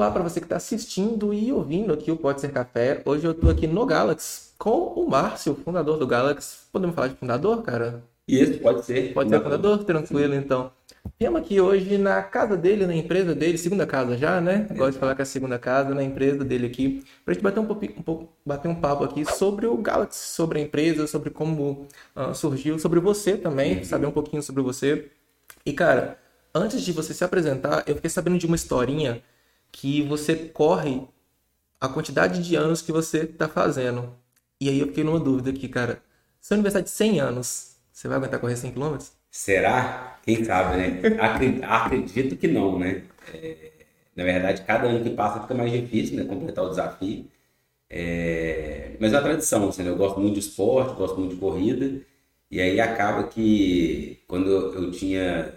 Olá para você que está assistindo e ouvindo aqui o Pode Ser Café. Hoje eu estou aqui no Galaxy com o Márcio, fundador do Galaxy. Podemos falar de fundador, cara? Isso, pode ser. Pode ser fundador? Tranquilo, então. Viemos aqui hoje na casa dele, na empresa dele, segunda casa já, né? Gosto de falar que é a segunda casa, na empresa dele aqui, pra gente bater um, pouco, um pouco, bater um papo aqui sobre o Galaxy, sobre a empresa, sobre como uh, surgiu, sobre você também, uhum. saber um pouquinho sobre você. E, cara, antes de você se apresentar, eu fiquei sabendo de uma historinha que você corre a quantidade de anos que você tá fazendo. E aí eu fiquei numa dúvida aqui, cara. Seu aniversário de 100 anos, você vai aguentar correr 100 km? Será? Quem sabe, né? Acredito que não, né? É, na verdade, cada ano que passa fica mais difícil, né? Completar o desafio. É, mas é uma tradição, assim, né? eu gosto muito de esporte, gosto muito de corrida. E aí acaba que quando eu tinha.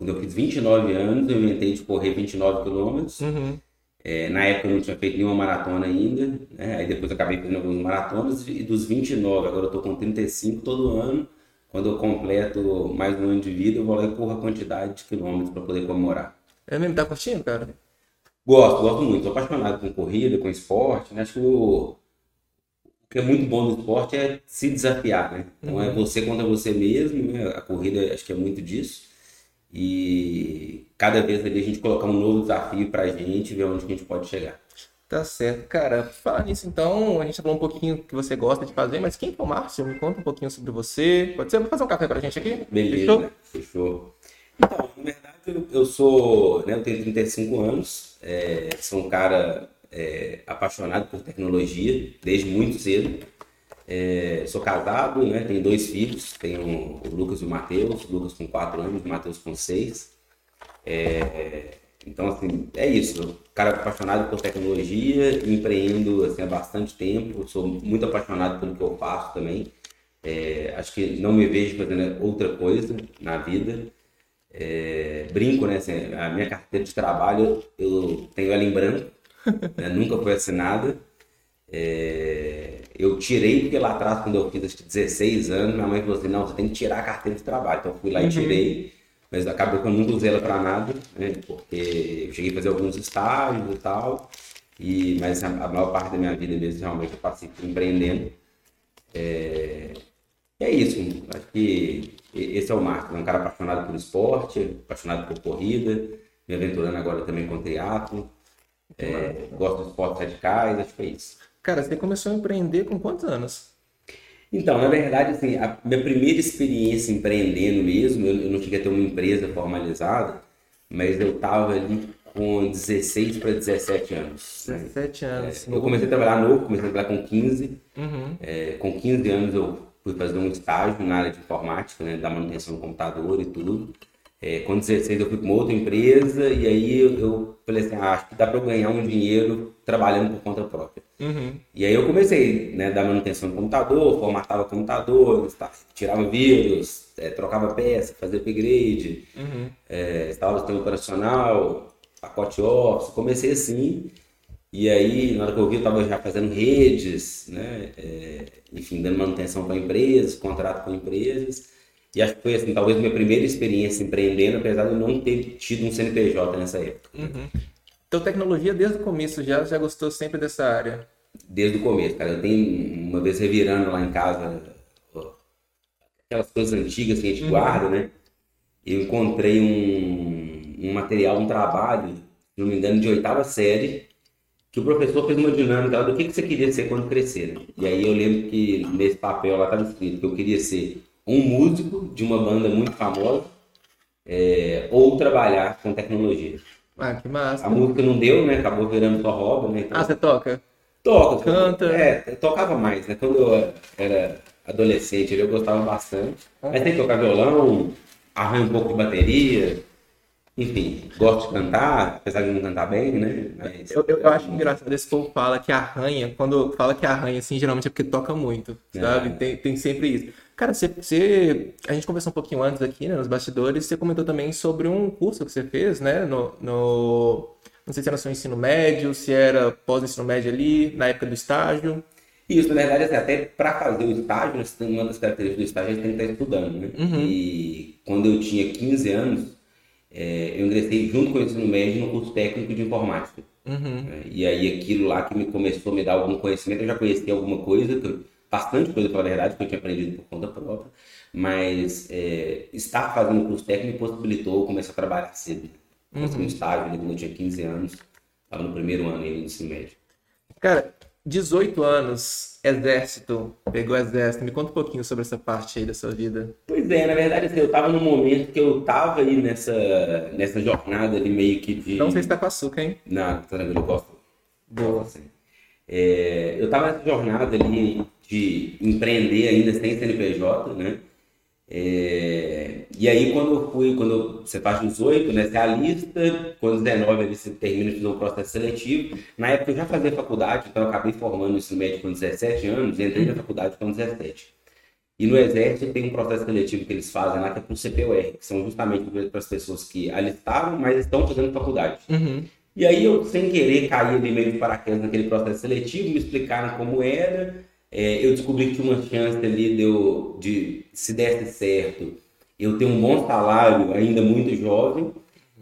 Quando eu fiz 29 anos, eu inventei de correr 29 quilômetros. Uhum. É, na época eu não tinha feito nenhuma maratona ainda, né? aí depois acabei fazendo algumas maratonas, e dos 29, agora eu estou com 35 todo ano quando eu completo mais um ano de vida, eu vou lá e corro a quantidade de quilômetros para poder comemorar. É mesmo? Tá curtindo, cara? Gosto, gosto muito. Sou apaixonado com corrida, com esporte. Né? Acho que o... o que é muito bom no esporte é se desafiar, né? Então é uhum. é você contra você mesmo, né? A corrida acho que é muito disso. E cada vez ali a gente colocar um novo desafio pra gente, ver onde a gente pode chegar. Tá certo. Cara, falar nisso então, a gente falou um pouquinho do que você gosta de fazer, mas quem é o Márcio? Me conta um pouquinho sobre você. Pode ser? Vou fazer um café pra gente aqui? Beleza. Fechou? Fechou. Então, na verdade, eu sou, né, eu tenho 35 anos, é, sou um cara é, apaixonado por tecnologia desde muito cedo. É, sou casado, né, tenho dois filhos, tenho o Lucas e o Matheus, Lucas com 4 anos, o Matheus com 6. É, então, assim, é isso. cara apaixonado por tecnologia, empreendo assim, há bastante tempo, sou muito apaixonado pelo que eu faço também. É, acho que não me vejo fazendo outra coisa na vida. É, brinco, né? Assim, a minha carteira de trabalho eu tenho ela em branco, né, nunca foi assinada. É, eu tirei porque lá atrás, quando eu fiz acho que 16 anos, minha mãe falou assim: não, você tem que tirar a carteira de trabalho. Então eu fui lá uhum. e tirei mas acabou que eu nunca usei ela para nada, né? Porque eu cheguei a fazer alguns estágios e tal, e, mas a, a maior parte da minha vida mesmo realmente eu passei empreendendo. É, é isso, acho que esse é o Marcos, é um cara apaixonado por esporte, apaixonado por corrida, me aventurando agora também com teatro, é, gosto de esportes radicais, acho que é isso. Cara, você começou a empreender com quantos anos? Então, na verdade, assim, a minha primeira experiência empreendendo mesmo, eu, eu não cheguei a ter uma empresa formalizada, mas eu estava ali com 16 para 17 anos. 17 né? anos. É, eu comecei a trabalhar novo, comecei a trabalhar com 15. Uhum. É, com 15 anos eu fui fazer um estágio na área de informática, né, da manutenção do computador e tudo. É, com 16 eu fui para uma outra empresa e aí eu, eu falei assim, ah, acho que dá para eu ganhar um dinheiro trabalhando por conta própria. Uhum. E aí eu comecei, né, dar manutenção do computador, formatava computador, tirava vírus, é, trocava peça, fazia upgrade, uhum. é, instalava o sistema operacional, pacote Office, comecei assim. E aí, na hora que eu vi, eu estava já fazendo redes, né, é, enfim, dando manutenção para empresas, contrato com empresas. E acho que foi assim, talvez minha primeira experiência empreendendo, apesar de eu não ter tido um CNPJ nessa época. Uhum. Então, tecnologia desde o começo já, já gostou sempre dessa área? Desde o começo, cara. Eu tenho uma vez revirando lá em casa aquelas coisas antigas que a gente uhum. guarda, né? Eu encontrei um, um material, um trabalho, se não me engano, de oitava série, que o professor fez uma dinâmica do que, que você queria ser quando crescer. Né? E aí eu lembro que nesse papel lá estava escrito que eu queria ser um músico de uma banda muito famosa é, ou trabalhar com tecnologia. Ah, que massa. A música não deu, né? Acabou virando só hobby, né? Então, ah, você toca? Toca. Canta? É, tocava mais, né? Quando eu era adolescente, eu gostava bastante. Uhum. Mas tem que tocar violão, arranha um pouco de bateria, enfim, gosto de cantar, apesar de não cantar bem, né? Mas, eu, eu, eu, acho engraçado esse povo fala que arranha, quando fala que arranha, assim, geralmente é porque toca muito, sabe? É. Tem, tem sempre isso. Cara, você, você, a gente conversou um pouquinho antes aqui, né, nos bastidores, você comentou também sobre um curso que você fez, né, no, no não sei se era seu ensino médio, se era pós-ensino médio ali, na época do estágio. Isso, na verdade, assim, até para fazer o estágio, uma das características do estágio, a gente tem que estar estudando, né? Uhum. E quando eu tinha 15 anos, é, eu ingressei junto com o ensino médio no curso técnico de informática. Uhum. Né? E aí aquilo lá que me começou a me dar algum conhecimento, eu já conhecia alguma coisa, bastante coisa, pela verdade, que eu tinha aprendido por conta própria, mas é, estar fazendo curso técnico me possibilitou começar a trabalhar cedo. Uhum. um estágio quando eu tinha 15 anos, estava no primeiro ano ainda do ensino médio. Cara, 18 anos, exército, pegou exército. Me conta um pouquinho sobre essa parte aí da sua vida. Pois é, na verdade, assim, eu estava num momento que eu estava aí nessa, nessa jornada ali meio que de... Não sei se tá com açúcar, hein? Não, tá eu gosto. Boa. Assim. É, eu estava nessa jornada ali de empreender ainda sem CNPJ, né? É, e aí quando eu fui, quando você faz 18, né, você alista, quando 19 você termina de um processo seletivo. Na época eu já fazia faculdade, então eu acabei formando ensino médio com 17 anos e entrei na faculdade com 17. E no Exército tem um processo seletivo que eles fazem lá que é para o CPUR, que são justamente para as pessoas que alistaram, mas estão fazendo faculdade. Uhum. E aí eu, sem querer, caí ali meio de paraquedas naquele processo seletivo, me explicaram como era, é, eu descobri que uma chance ali de, de, se desse certo, eu ter um bom salário ainda muito jovem.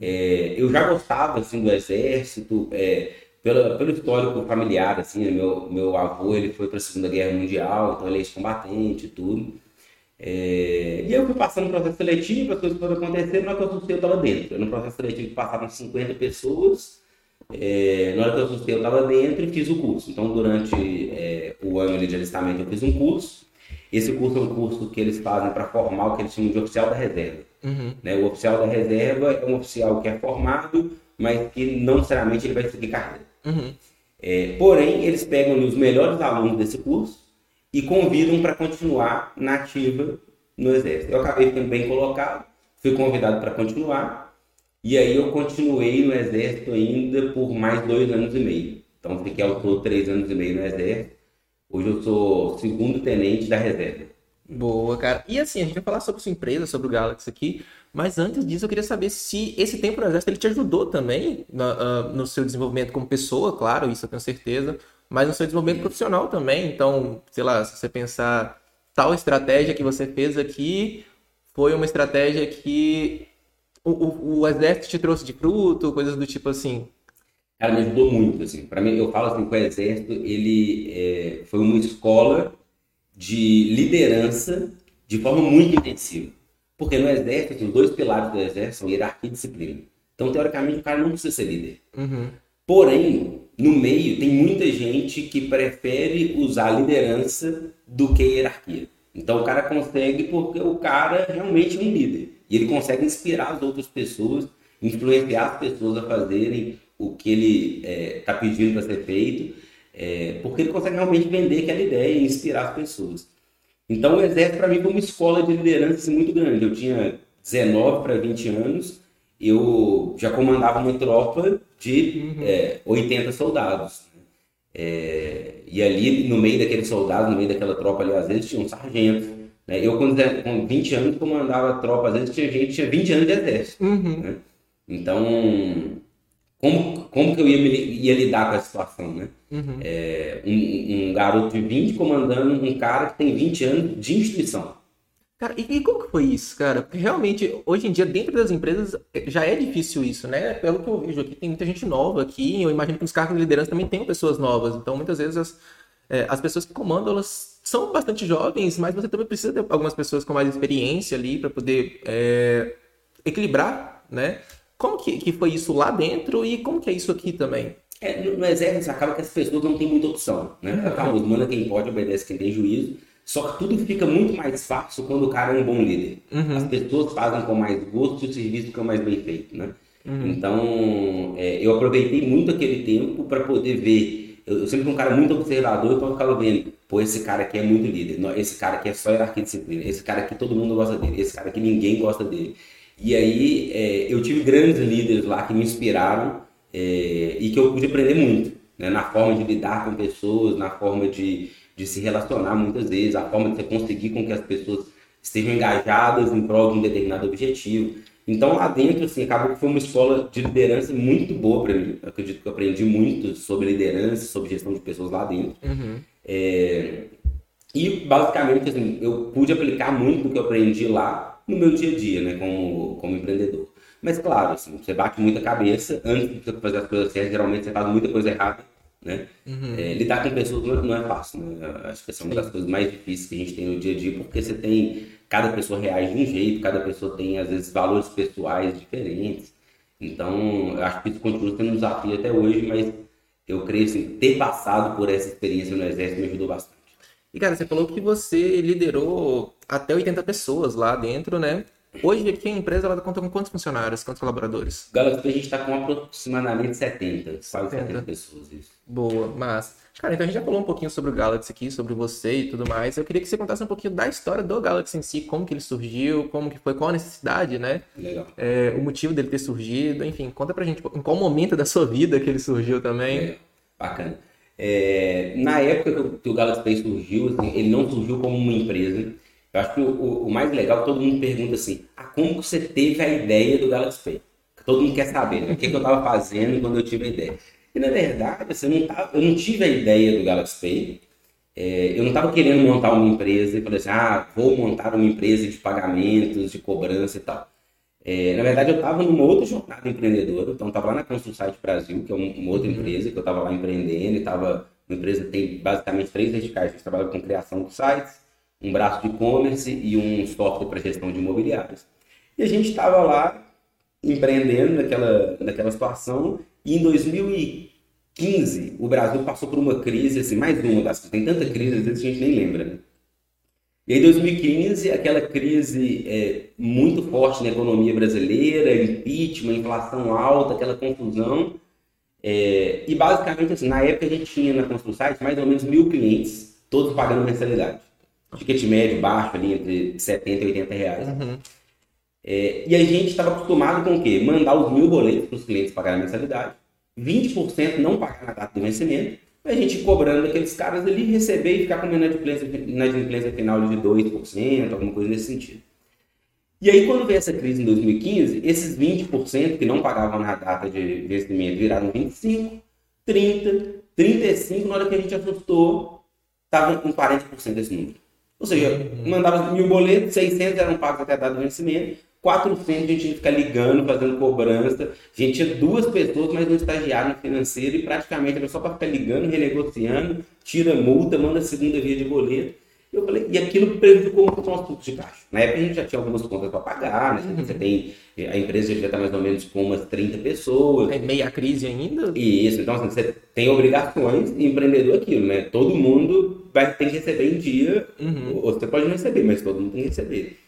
É, eu já gostava assim do exército, é, pelo histórico familiar, assim, né? meu, meu avô ele foi para a Segunda Guerra Mundial, então ele é ex-combatente e tudo. É, e eu fui passando no processo seletivo, as coisas foram acontecendo, assustei eu estava dentro. No processo seletivo passavam 50 pessoas, é, na hora que eu assustei, eu estava dentro e fiz o curso. Então, durante é, o ano de alistamento, eu fiz um curso. Esse curso é um curso que eles fazem para formar o que eles chamam de oficial da reserva. Uhum. Né? O oficial da reserva é um oficial que é formado, mas que não necessariamente ele vai seguir carreira. Uhum. É, porém, eles pegam os melhores alunos desse curso e convidam para continuar na ativa no Exército. Eu acabei ficando bem colocado, fui convidado para continuar e aí eu continuei no exército ainda por mais dois anos e meio. Então fiquei ao todo três anos e meio no exército. Hoje eu sou segundo tenente da reserva. Boa, cara. E assim, a gente vai falar sobre sua empresa, sobre o Galaxy aqui, mas antes disso eu queria saber se esse tempo no exército ele te ajudou também no, uh, no seu desenvolvimento como pessoa, claro, isso eu tenho certeza, mas no seu desenvolvimento profissional também. Então, sei lá, se você pensar tal estratégia que você fez aqui foi uma estratégia que o, o, o exército te trouxe de fruto, coisas do tipo assim? Cara, me ajudou muito, assim. Para mim, eu falo assim que o exército, ele é, foi uma escola de liderança de forma muito intensiva. Porque no exército, os dois pilares do exército são hierarquia e disciplina. Então, teoricamente, o cara não precisa ser líder. Uhum. Porém, no meio, tem muita gente que prefere usar liderança do que hierarquia. Então, o cara consegue porque o cara realmente é um líder. E ele consegue inspirar as outras pessoas, influenciar as pessoas a fazerem o que ele está é, tá pedindo para ser feito, é, porque ele consegue realmente vender aquela ideia e inspirar as pessoas. Então, o Exército, para mim, foi uma escola de liderança assim, muito grande. Eu tinha 19 para 20 anos, eu já comandava uma tropa de uhum. é, 80 soldados. É, e ali, no meio daqueles soldados, no meio daquela tropa ali, às vezes tinha um sargento, né? Eu, com, com 20 anos, comandava tropa, às vezes tinha gente tinha 20 anos de exército. Uhum. Né? Então, como, como que eu ia, ia lidar com essa situação, né? Uhum. É, um, um, garoto de 20 comandando um cara que tem 20 anos de instituição. Cara, e, e, como que foi isso, cara? Porque realmente, hoje em dia, dentro das empresas, já é difícil isso, né? Pelo que eu vejo aqui, tem muita gente nova aqui, eu imagino que nos cargos de liderança também tem pessoas novas, então muitas vezes as, é, as pessoas que comandam, elas são bastante jovens, mas você também precisa de algumas pessoas com mais experiência ali para poder é, equilibrar, né? Como que, que foi isso lá dentro e como que é isso aqui também? É, no, no exército acaba que as pessoas não têm muita opção, né? Acaba, manda quem pode, obedece quem tem juízo. Só que tudo fica muito mais fácil quando o cara é um bom líder. Uhum. As pessoas fazem com mais gosto e o serviço fica mais bem feito, né? Uhum. Então, é, eu aproveitei muito aquele tempo para poder ver eu, sempre fui um cara muito observador, então eu ficava vendo, pô, esse cara aqui é muito líder, esse cara aqui é só hierarquia disciplina, esse cara aqui todo mundo gosta dele, esse cara aqui ninguém gosta dele. E aí é, eu tive grandes líderes lá que me inspiraram é, e que eu pude aprender muito, né, na forma de lidar com pessoas, na forma de, de se relacionar muitas vezes, a forma de você conseguir com que as pessoas estejam engajadas em prol de um determinado objetivo. Então lá dentro, assim, acabou que foi uma escola de liderança muito boa para mim. Eu acredito que eu aprendi muito sobre liderança, sobre gestão de pessoas lá dentro. Uhum. É... E basicamente, assim, eu pude aplicar muito do que eu aprendi lá no meu dia a dia, né, como, como empreendedor. Mas claro, assim, você bate muita cabeça antes de você fazer as coisas certas, geralmente você faz muita coisa errada, né? Uhum. É, lidar com pessoas não é, não é fácil, né? Acho que essa é uma das coisas mais difíceis que a gente tem no dia a dia, porque você tem, cada pessoa reage de um jeito, cada pessoa tem, às vezes, valores pessoais diferentes. Então, eu acho que isso continua sendo um desafio até hoje, mas eu creio assim, ter passado por essa experiência no Exército me ajudou bastante. E cara, você falou que você liderou até 80 pessoas lá dentro, né? Hoje aqui a empresa ela conta com quantos funcionários, quantos colaboradores? Galaxy a gente está com aproximadamente 70, quase 70, 70. pessoas. Isso. Boa, mas. Cara, então a gente já falou um pouquinho sobre o Galaxy aqui, sobre você e tudo mais. Eu queria que você contasse um pouquinho da história do Galaxy em si, como que ele surgiu, como que foi, qual a necessidade, né? Legal. É, o motivo dele ter surgido, enfim, conta pra gente em qual momento da sua vida que ele surgiu também. É, bacana. É, na época que o, Galaxy Pay surgiu, assim, ele não surgiu como uma empresa. Eu acho que o, o- mais legal, todo mundo pergunta assim, ah, como você teve a ideia do Galaxy Pay? Todo mundo quer saber, né? O que, que eu estava fazendo quando eu tive a ideia. E na verdade, assim, eu, não tava- eu não tive a ideia do Galaxy Pay. É, eu não estava querendo montar uma empresa e falei assim, ah, vou montar uma empresa de pagamentos, de cobrança e tal. É, na verdade, eu estava numa outra jornada empreendedora, então estava lá na Constru Site Brasil, que é um- uma outra empresa que eu estava lá empreendendo, e estava uma empresa que tem basicamente três verticais, a gente trabalha com criação de sites, um braço de e-commerce e um software para gestão de imobiliários. E a gente estava lá empreendendo naquela, naquela situação, e em 2015 o Brasil passou por uma crise, assim, mais uma das tem tanta crise, às vezes a gente nem lembra, né? E aí, 2015, aquela crise é, muito forte na economia brasileira, impeachment, inflação alta, aquela confusão. É, e basicamente, assim, na época a gente tinha na ConstruSite mais ou menos mil clientes, todos pagando mensalidade. Ticket médio baixo ali, entre 70 e 80 reais. Uhum. É, e a gente estava acostumado com o quê? Mandar os mil boletos para os clientes pagarem a mensalidade, 20% não pagar na data do vencimento, a gente cobrando aqueles caras ali, receber e ficar com inadimplência, inadimplência final de 2%, alguma coisa nesse sentido. E aí, quando veio essa crise em 2015, esses 20% que não pagavam na data de vencimento viraram 25%, 30%, 35%, na hora que a gente assustou, estava com 40% desse número. Ou seja, mandava mil boletos, 600 eram pagos até a data do vencimento, 400 a gente tinha que ficar ligando, fazendo cobrança. A gente tinha duas pessoas, mas um estagiário no financeiro e praticamente era só para ficar ligando, renegociando, tira multa, manda segunda via de boleto. Eu falei, e aquilo prejudicou muito o nosso fluxo de caixa. Na época a gente já tinha algumas contas para pagar, né? Você tem, a empresa já está mais ou menos com umas 30 pessoas. É meia crise ainda? Isso, então assim, você tem obrigações empreendedor é aquilo, né? Todo mundo vai ter que receber em dia, Uhum. ou você pode não receber, mas todo mundo tem que receber.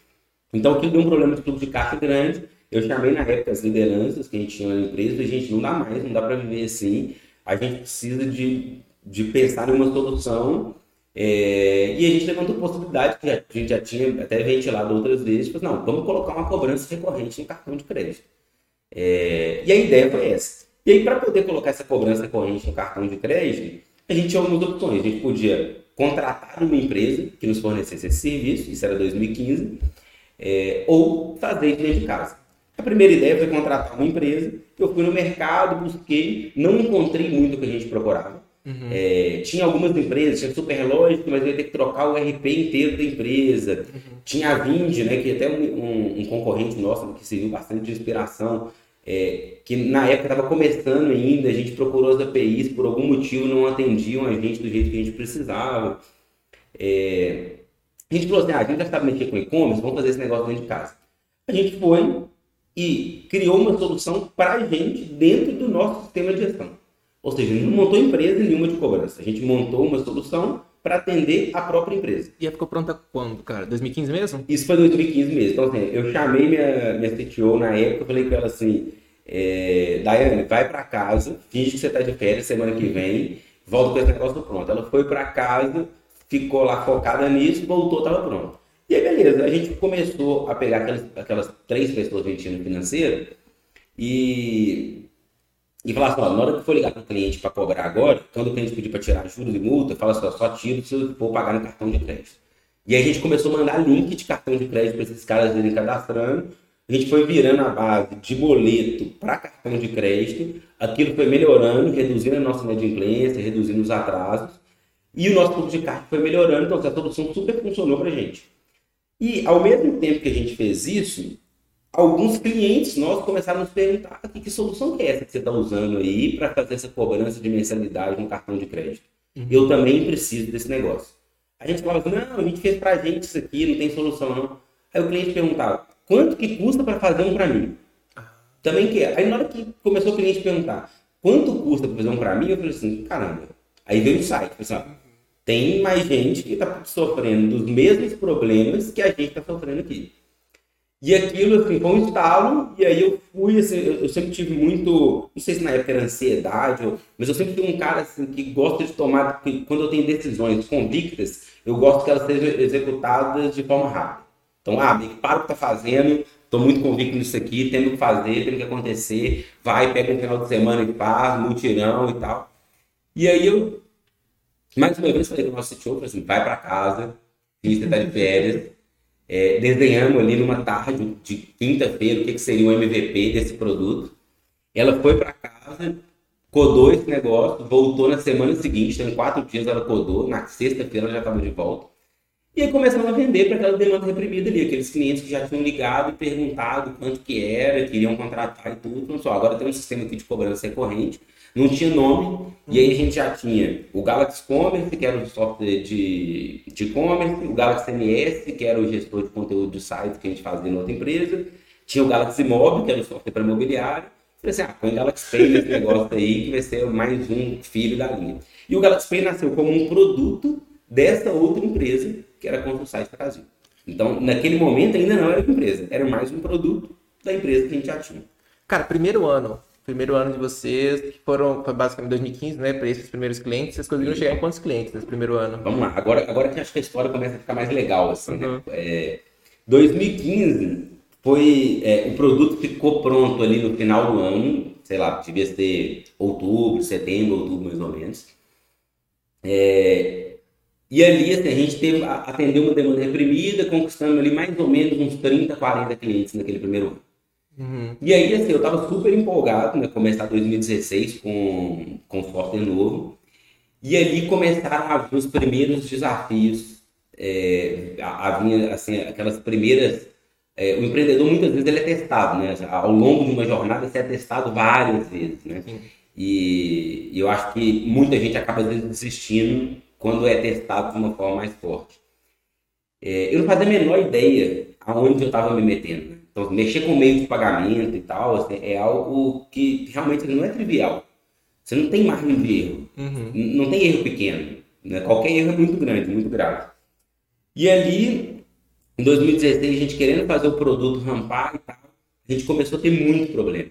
Então aquilo deu um problema de fluxo de caixa grande. Eu chamei na época as lideranças que a gente tinha na empresa e gente, não dá mais, não dá para viver assim. A gente precisa de, de pensar em uma solução. é, e a gente levantou possibilidade, que a gente já tinha até ventilado outras vezes, tipo, não, vamos colocar uma cobrança recorrente no cartão de crédito. É, e a ideia foi essa. E aí, para poder colocar essa cobrança recorrente no cartão de crédito, a gente tinha algumas opções. A gente podia contratar uma empresa que nos fornecesse esse serviço, isso era 2015, é, ou fazer de dentro de casa. A primeira ideia foi contratar uma empresa. Eu fui no mercado, busquei, não encontrei muito o que a gente procurava. É, tinha algumas empresas, tinha Superlógico, mas eu ia ter que trocar o RP inteiro da empresa. Tinha a Vind, né, que até um, um- um concorrente nosso que serviu bastante de inspiração, é, que na época estava começando ainda, a gente procurou as APIs, por algum motivo não atendiam a gente do jeito que a gente precisava. É, a gente falou assim, ah, a gente já sabe mexer com e-commerce, vamos fazer esse negócio dentro de casa. A gente foi e criou uma solução para a gente dentro do nosso sistema de gestão. Ou seja, não montou empresa nenhuma de cobrança. A gente montou uma solução para atender a própria empresa. E ela ficou pronta quando, cara? 2015 mesmo? Isso foi 2015 mesmo. Então, assim, eu chamei minha, minha CTO na época, falei com ela assim, é, Daiane, vai para casa, finge que você está de férias semana que vem, volta com esse negócio pronto. Ela foi para casa, ficou lá focada nisso, voltou, estava pronto. E aí, beleza, a gente começou a pegar aquelas, aquelas três pessoas que a gente tinha no financeiro e, e falar assim, ó, na hora que for ligar para o cliente para cobrar agora, quando o cliente pedir para tirar juros e multa, fala assim, ó, só tiro se for pagar no cartão de crédito. E aí a gente começou a mandar link de cartão de crédito para esses caras irem cadastrando. A gente foi virando a base de boleto para cartão de crédito. Aquilo foi melhorando, reduzindo a nossa inadimplência, reduzindo os atrasos. E o nosso fluxo de caixa foi melhorando, então essa solução super funcionou para a gente. E ao mesmo tempo que a gente fez isso, alguns clientes nossos começaram a nos perguntar que, que solução que é essa que você está usando aí para fazer essa cobrança de mensalidade no cartão de crédito. Uhum. Eu também preciso desse negócio. A gente falava assim, não, a gente fez para a gente isso aqui, não tem solução não. Aí o cliente perguntava, quanto que custa para fazer um para mim? Também quer. Aí na hora que começou o cliente perguntar, quanto custa para fazer um para mim? Eu falei assim, caramba. Aí veio o site, pessoal. Assim, tem mais gente que está sofrendo dos mesmos problemas que a gente está sofrendo aqui. E aquilo, assim, foi um estalo, e aí eu fui, assim, eu sempre tive muito, não sei se na época era ansiedade, mas eu sempre fui um cara, assim, que gosta de tomar, quando eu tenho decisões convictas, eu gosto que elas sejam executadas de forma rápida. Então, ah, para o que tá fazendo, estou muito convicto nisso aqui, tendo que fazer, tendo que acontecer, vai, pega um final de semana e faz, mutirão e tal. E aí eu, mais uma vez, falei com o nosso CTO, assim, vai para casa, finge que tá de férias, é, desenhamos ali numa tarde de quinta-feira o que, que seria o MVP desse produto. Ela foi para casa, codou esse negócio, voltou na semana seguinte, então em quatro dias ela codou, na sexta-feira ela já estava de volta. E aí começamos a vender para aquela demanda reprimida ali, aqueles clientes que já tinham ligado e perguntado quanto que era, queriam contratar e tudo. Não só, agora tem um sistema aqui de cobrança recorrente, não tinha nome, e aí a gente já tinha o Galaxy Commerce, que era o software de e-commerce, o Galaxy MS, que era o gestor de conteúdo de site que a gente fazia em outra empresa, tinha o Galaxy Mob, que era o software para imobiliário, Falei assim, ah, põe Galaxy Pay nesse negócio aí, que vai ser mais um filho da linha. E o Galaxy Pay nasceu como um produto dessa outra empresa, que era a Consul Brasil. Então, naquele momento ainda não era uma empresa, era mais um produto da empresa que a gente já tinha. Cara, primeiro ano, primeiro ano de vocês, que foram basicamente 2015, né, para esses primeiros clientes, vocês conseguiram chegar em quantos clientes nesse primeiro ano? Vamos lá, agora, agora que acho que a história começa a ficar mais legal, assim, né? uhum. né? É, 2015 foi, é, o produto ficou pronto ali no final do ano, sei lá, devia ser outubro, setembro, outubro mais ou menos. É, e ali assim, a gente teve, atendeu uma demanda reprimida, conquistando ali mais ou menos uns 30, 40 clientes naquele primeiro ano. Uhum. E aí, assim, eu estava super empolgado, né? Começar 2016 com, com software novo. E ali começaram a vir os primeiros desafios. É, havia, assim, aquelas primeiras... É, o empreendedor, muitas vezes, ele é testado, né? Ao longo de uma jornada, você é testado várias vezes, né? E, e eu acho que muita gente acaba desistindo quando é testado de uma forma mais forte. É, eu não fazia a menor ideia aonde eu estava me metendo. Né? Então, mexer com meio de pagamento e tal, assim, é algo que realmente não é trivial. Você não tem margem de erro. Uhum. Não tem erro pequeno. Né? Qualquer erro é muito grande, muito grave. E ali, em 2016, a gente querendo fazer o produto rampar e tal, a gente começou a ter muito problema.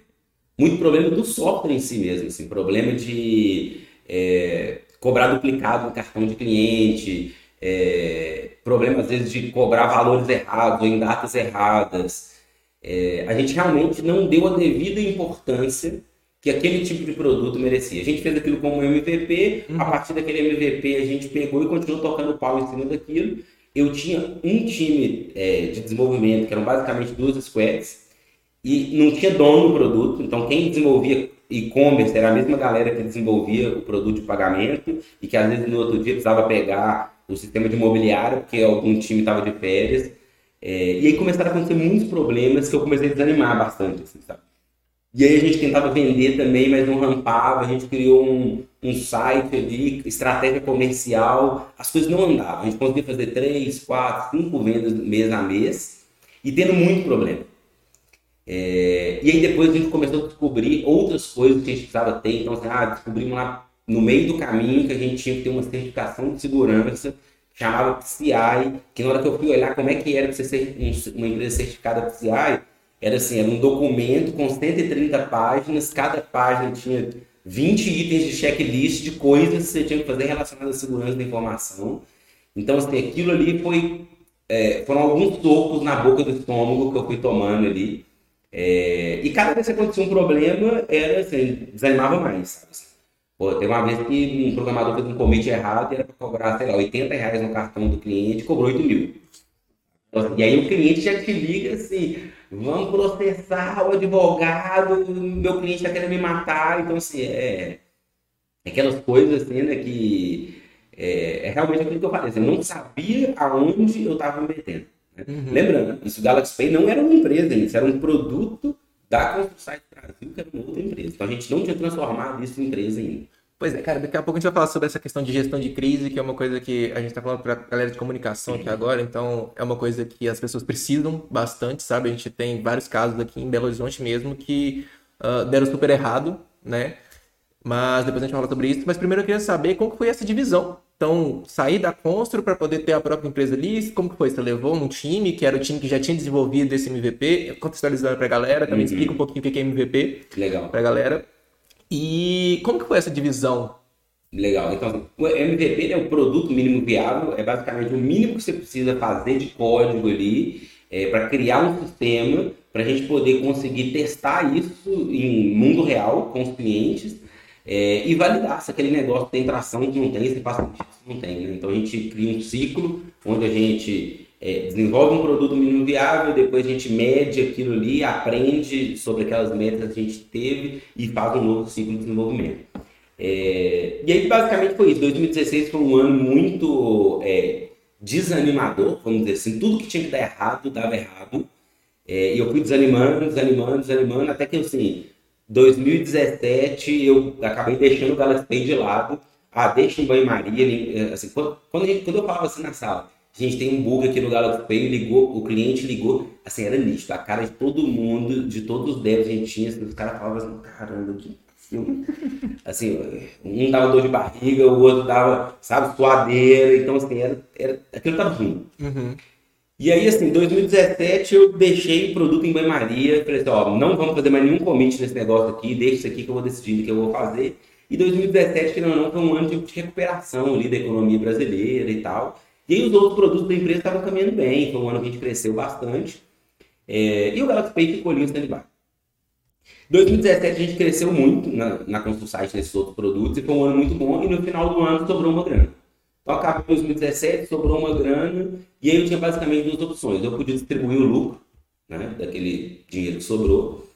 Muito problema do software em si mesmo. Assim, problema de é, cobrar duplicado no cartão de cliente, é, problema às vezes de cobrar valores errados ou em datas erradas. É, a gente realmente não deu a devida importância que aquele tipo de produto merecia. A gente fez aquilo como MVP, uhum. a partir daquele MVP a gente pegou e continuou tocando pau em cima daquilo. Eu tinha um time é, de desenvolvimento, que eram basicamente duas squads, e não tinha dono do produto, então quem desenvolvia e-commerce era a mesma galera que desenvolvia o produto de pagamento e que às vezes no outro dia precisava pegar o sistema de imobiliário, porque algum time estava de férias. É, e aí começaram a acontecer muitos problemas que eu comecei a desanimar bastante, assim, sabe? E aí a gente tentava vender também, mas não rampava. A gente criou um, um site ali, estratégia comercial. As coisas não andavam. A gente conseguia fazer três, quatro, cinco vendas mês a mês e tendo muito problema. É, e aí depois a gente começou a descobrir outras coisas que a gente precisava ter. Então, assim, ah, descobrimos lá no meio do caminho que a gente tinha que ter uma certificação de segurança chamava PCI, que na hora que eu fui olhar como é que era você ser uma empresa certificada PCI, era assim, era um documento com 130 páginas, cada página tinha 20 itens de checklist de coisas que você tinha que fazer relacionadas à segurança da informação. Então, assim, aquilo ali foi, é, foram alguns tocos na boca do estômago que eu fui tomando ali. É, e cada vez que acontecia um problema, era assim, desanimava mais, sabe? Pô, tem uma vez que um programador fez um commit errado e era para cobrar, sei lá, 80 reais no cartão do cliente, cobrou 8 mil. E aí o cliente já te liga assim, vamos processar o advogado, meu cliente está querendo me matar. Então, assim, é, é aquelas coisas assim, né, que é, é, realmente aquilo que eu falei. Assim, eu não sabia aonde eu estava me metendo. Né? Uhum. Lembrando, isso Galaxy Pay não era uma empresa, isso era um produto da ConstruSite Brasil, que era uma outra empresa. Então a gente não tinha transformado isso em empresa ainda. Pois é, cara, daqui a pouco a gente vai falar sobre essa questão de gestão de crise, que é uma coisa que a gente está falando para a galera de comunicação aqui agora, então é uma coisa que as pessoas precisam bastante, sabe? A gente tem vários casos aqui em Belo Horizonte mesmo que uh, deram super errado, né? Mas depois a gente fala sobre isso. Mas primeiro eu queria saber como foi essa divisão. Então, sair da Constro para poder ter a própria empresa ali, como que foi? Você levou um time, que era o time que já tinha desenvolvido esse MVP, contextualizando para a galera, também uhum. explica um pouquinho o que é MVP para a galera. E como que foi essa divisão? Legal. Então, o MVP é o produto mínimo viável, é basicamente o mínimo que você precisa fazer de código ali é, para criar um sistema para a gente poder conseguir testar isso em mundo real com os clientes é, e validar se aquele negócio tem tração, que não tem, se faz sentido, se não tem. Né? Então a gente cria um ciclo onde a gente é, desenvolve um produto mínimo viável, depois a gente mede aquilo ali, aprende sobre aquelas metas que a gente teve e faz um novo ciclo de desenvolvimento. É, e aí basicamente foi isso. 2016 foi um ano muito é, desanimador, vamos dizer assim, tudo que tinha que dar errado, dava errado. É, e eu fui desanimando, desanimando, desanimando, até que assim, 2017 eu acabei deixando o Pay de lado. Ah, deixa em banho-maria. Assim, quando, quando, eu falava assim na sala, gente tem um bug aqui no Pay, ligou, o cliente ligou, assim, era nítido, a cara de todo mundo, de todos os devs que a gente tinha, assim, os caras falavam assim, caramba, que. Assim, um dava dor de barriga, o outro dava, sabe, suadeira, então assim, era, era, aquilo tava ruim. Uhum. E aí, assim, em 2017 eu deixei o produto em banho-maria, falei assim, ó, não vamos fazer mais nenhum commit nesse negócio aqui, deixa isso aqui que eu vou decidir o que eu vou fazer. E 2017, que não, não, foi um ano de recuperação ali da economia brasileira e tal. E aí os outros produtos da empresa estavam caminhando bem, foi um ano que a gente cresceu bastante. É, e o Galaxy Pay ficou ali em stand-by. 2017 a gente cresceu muito na, na construção site nesses outros produtos e foi um ano muito bom. E no final do ano sobrou uma grana. Então acabou 2017, sobrou uma grana e aí eu tinha basicamente duas opções. Eu podia distribuir o lucro né, daquele dinheiro que sobrou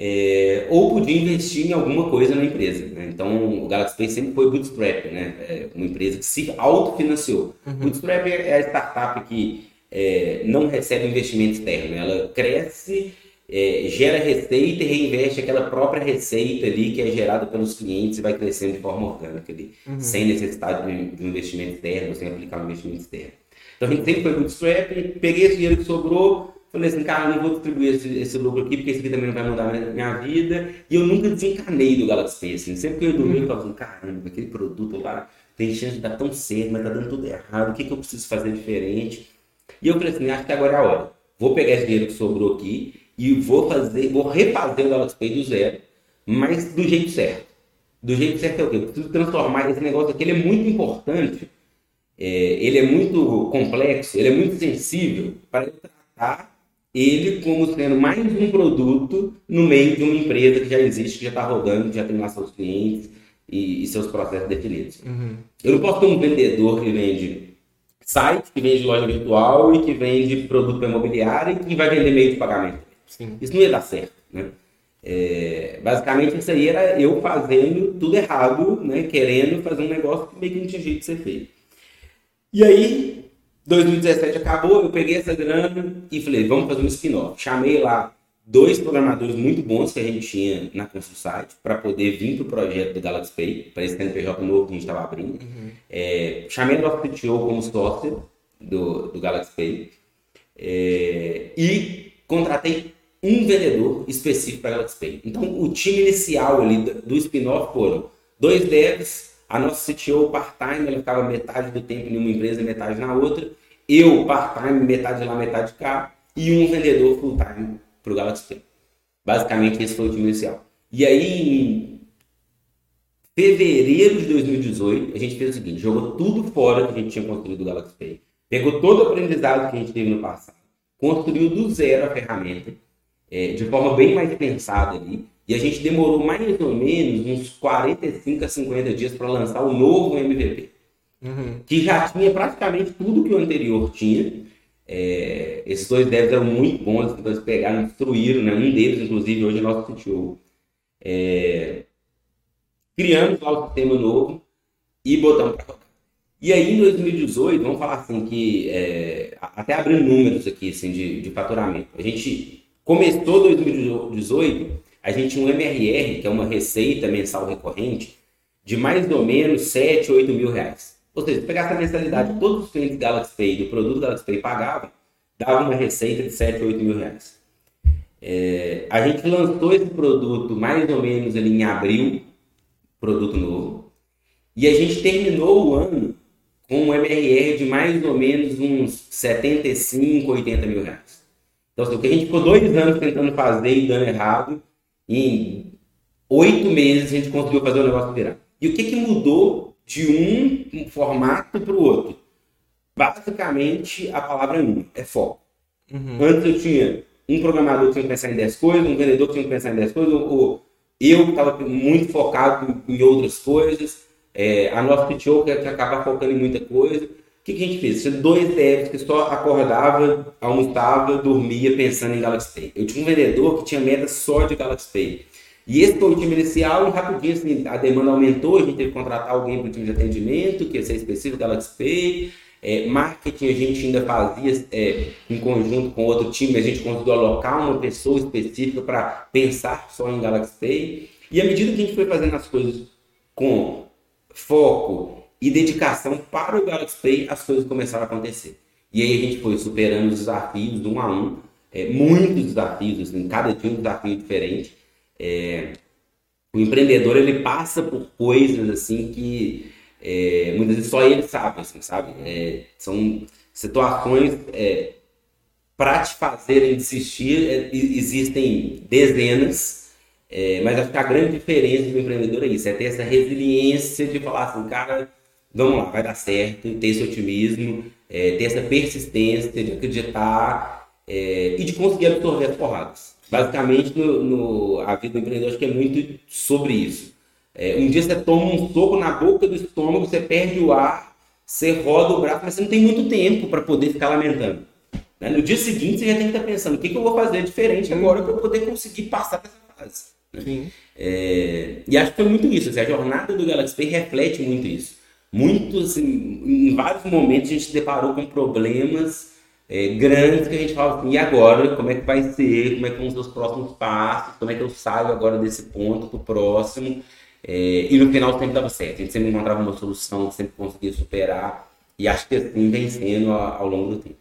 é, ou podia investir em alguma coisa na empresa. Né? Então, o Galaxy Pay sempre foi bootstrap, né? É uma empresa que se autofinanciou. Uhum. Bootstrap é a startup que é, não recebe investimento externo. Ela cresce, é, gera receita e reinveste aquela própria receita ali que é gerada pelos clientes e vai crescendo de forma orgânica ali, uhum. sem necessidade de um investimento externo, sem aplicar um investimento externo. Então, a gente sempre foi bootstrap, peguei esse dinheiro que sobrou, Falei assim, cara, não vou distribuir esse, esse lucro aqui, porque esse aqui também não vai mudar a minha, minha vida. E eu nunca desencanei do Galaxy assim. Sempre que eu dormi, eu falava assim, caramba, aquele produto lá tem chance de dar tão cedo, mas tá dando tudo errado. O que, que eu preciso fazer diferente? E eu falei assim, acho que agora é a hora. Vou pegar esse dinheiro que sobrou aqui e vou fazer, vou refazer o Galaxy Pay do zero, mas do jeito certo. Do jeito certo é o quê? Eu preciso transformar esse negócio aqui, ele é muito importante, é, ele é muito complexo, ele é muito sensível para eu tratar ele como sendo mais um produto no meio de uma empresa que já existe, que já está rodando, que já tem lá seus clientes e, e seus processos definidos. Uhum. Eu não posso ter um vendedor que vende site, que vende loja virtual e que vende produto imobiliário e que vai vender meio de pagamento. Sim. Isso não ia dar certo, né? É, basicamente isso aí era eu fazendo tudo errado, né? Querendo fazer um negócio que meio que não tinha jeito de ser feito. E aí 2017 acabou, eu peguei essa grana e falei, vamos fazer um spin-off. Chamei lá dois programadores muito bons que a gente tinha na ConstruSite para poder vir para o projeto do Galaxy Pay, para esse CNPJ novo que a gente estava abrindo. Uhum. É, chamei o nosso CTO como sócio do, do Galaxy Pay é, e contratei um vendedor específico para Galaxy Pay. Então, o time inicial ali do, do spin-off foram dois devs, a nossa CTO part-time, ela ficava metade do tempo em uma empresa, metade na outra. Eu, part-time, metade lá, metade cá. E um vendedor full-time para o Galaxy Pay. Basicamente, esse foi o time inicial. E aí, em fevereiro de 2018, a gente fez o seguinte: jogou tudo fora que a gente tinha construído o Galaxy Pay. Pegou todo o aprendizado que a gente teve no passado. Construiu do zero a ferramenta. É, de forma bem mais pensada ali e a gente demorou mais ou menos uns 45 a 50 dias para lançar o novo MVP. Uhum. Que já tinha praticamente tudo que o anterior tinha. É, esses dois devs eram muito bons, então eles pegaram, destruíram, né? um deles, inclusive, hoje é nosso CTO. É, criamos lá o sistema novo e botamos para rodar. E aí, em 2018, vamos falar assim que, é, até abrindo números aqui, assim, de, de faturamento. A gente começou 2018, a gente tinha um MRR, que é uma receita mensal recorrente, de mais ou menos 7, 8 mil reais. Ou seja, se pegar essa mensalidade todos os clientes Galaxy Pay, do produto Galaxy Pay pagavam, dava uma receita de 7, 8 mil reais. É, a gente lançou esse produto mais ou menos ali em abril, produto novo, e a gente terminou o ano com um MRR de mais ou menos uns 75, 80 mil reais. Então, assim, o que a gente ficou dois anos tentando fazer e dando errado, em oito meses a gente conseguiu fazer o negócio virar. E o que, que mudou de um formato para o outro? Basicamente, a palavra é é foco. Uhum. Antes eu tinha um programador que tinha que pensar em 10 coisas, um vendedor que tinha que pensar em 10 coisas, ou eu estava muito focado em outras coisas, é, a nossa PTO que, que acaba focando em muita coisa. Que, que a gente fez? Tinha dois devs que só acordava, almoçava, dormia pensando em Galaxy Pay. Eu tinha um vendedor que tinha meta só de Galaxy Pay. E esse foi o time inicial, e rapidinho assim, a demanda aumentou, a gente teve que contratar alguém para o time de atendimento, que ia ser específico Galaxy Pay. É, marketing a gente ainda fazia é, em conjunto com outro time, a gente conseguiu alocar uma pessoa específica para pensar só em Galaxy Pay. E à medida que a gente foi fazendo as coisas com foco e dedicação para o Galaxy Pay, as coisas começaram a acontecer. E aí a gente foi superando os desafios um a um, é, muitos desafios, assim, cada dia um desafio diferente. É, o empreendedor ele passa por coisas assim que é, muitas vezes só ele sabe, assim, sabe? É, são situações é, para te fazerem desistir, é, existem dezenas mas acho que a grande diferença do empreendedor é isso, é ter essa resiliência de falar assim, cara, vamos lá, vai dar certo, ter esse otimismo, é, ter essa persistência de acreditar é, e de conseguir absorver as porradas. Basicamente, no, no, a vida do empreendedor acho que é muito sobre isso. É, um dia você toma um soco na boca do estômago, você perde o ar, você roda o braço, mas você não tem muito tempo para poder ficar lamentando. Né? No dia seguinte, você já tem que estar pensando: o que, que eu vou fazer diferente agora para poder conseguir passar por essa fase. Sim. É, e acho que foi muito isso. Assim, a jornada do Galaxy Pay reflete muito isso. Muito, assim, em vários momentos a gente se deparou com problemas é, grandes que a gente fala assim, e agora? Como é que vai ser? Como é que vão ser os próximos passos? Como é que eu saio agora desse ponto para o próximo? É, e no final sempre dava certo. A gente sempre encontrava uma solução, sempre conseguia superar. E acho que assim vem sendo ao longo do tempo.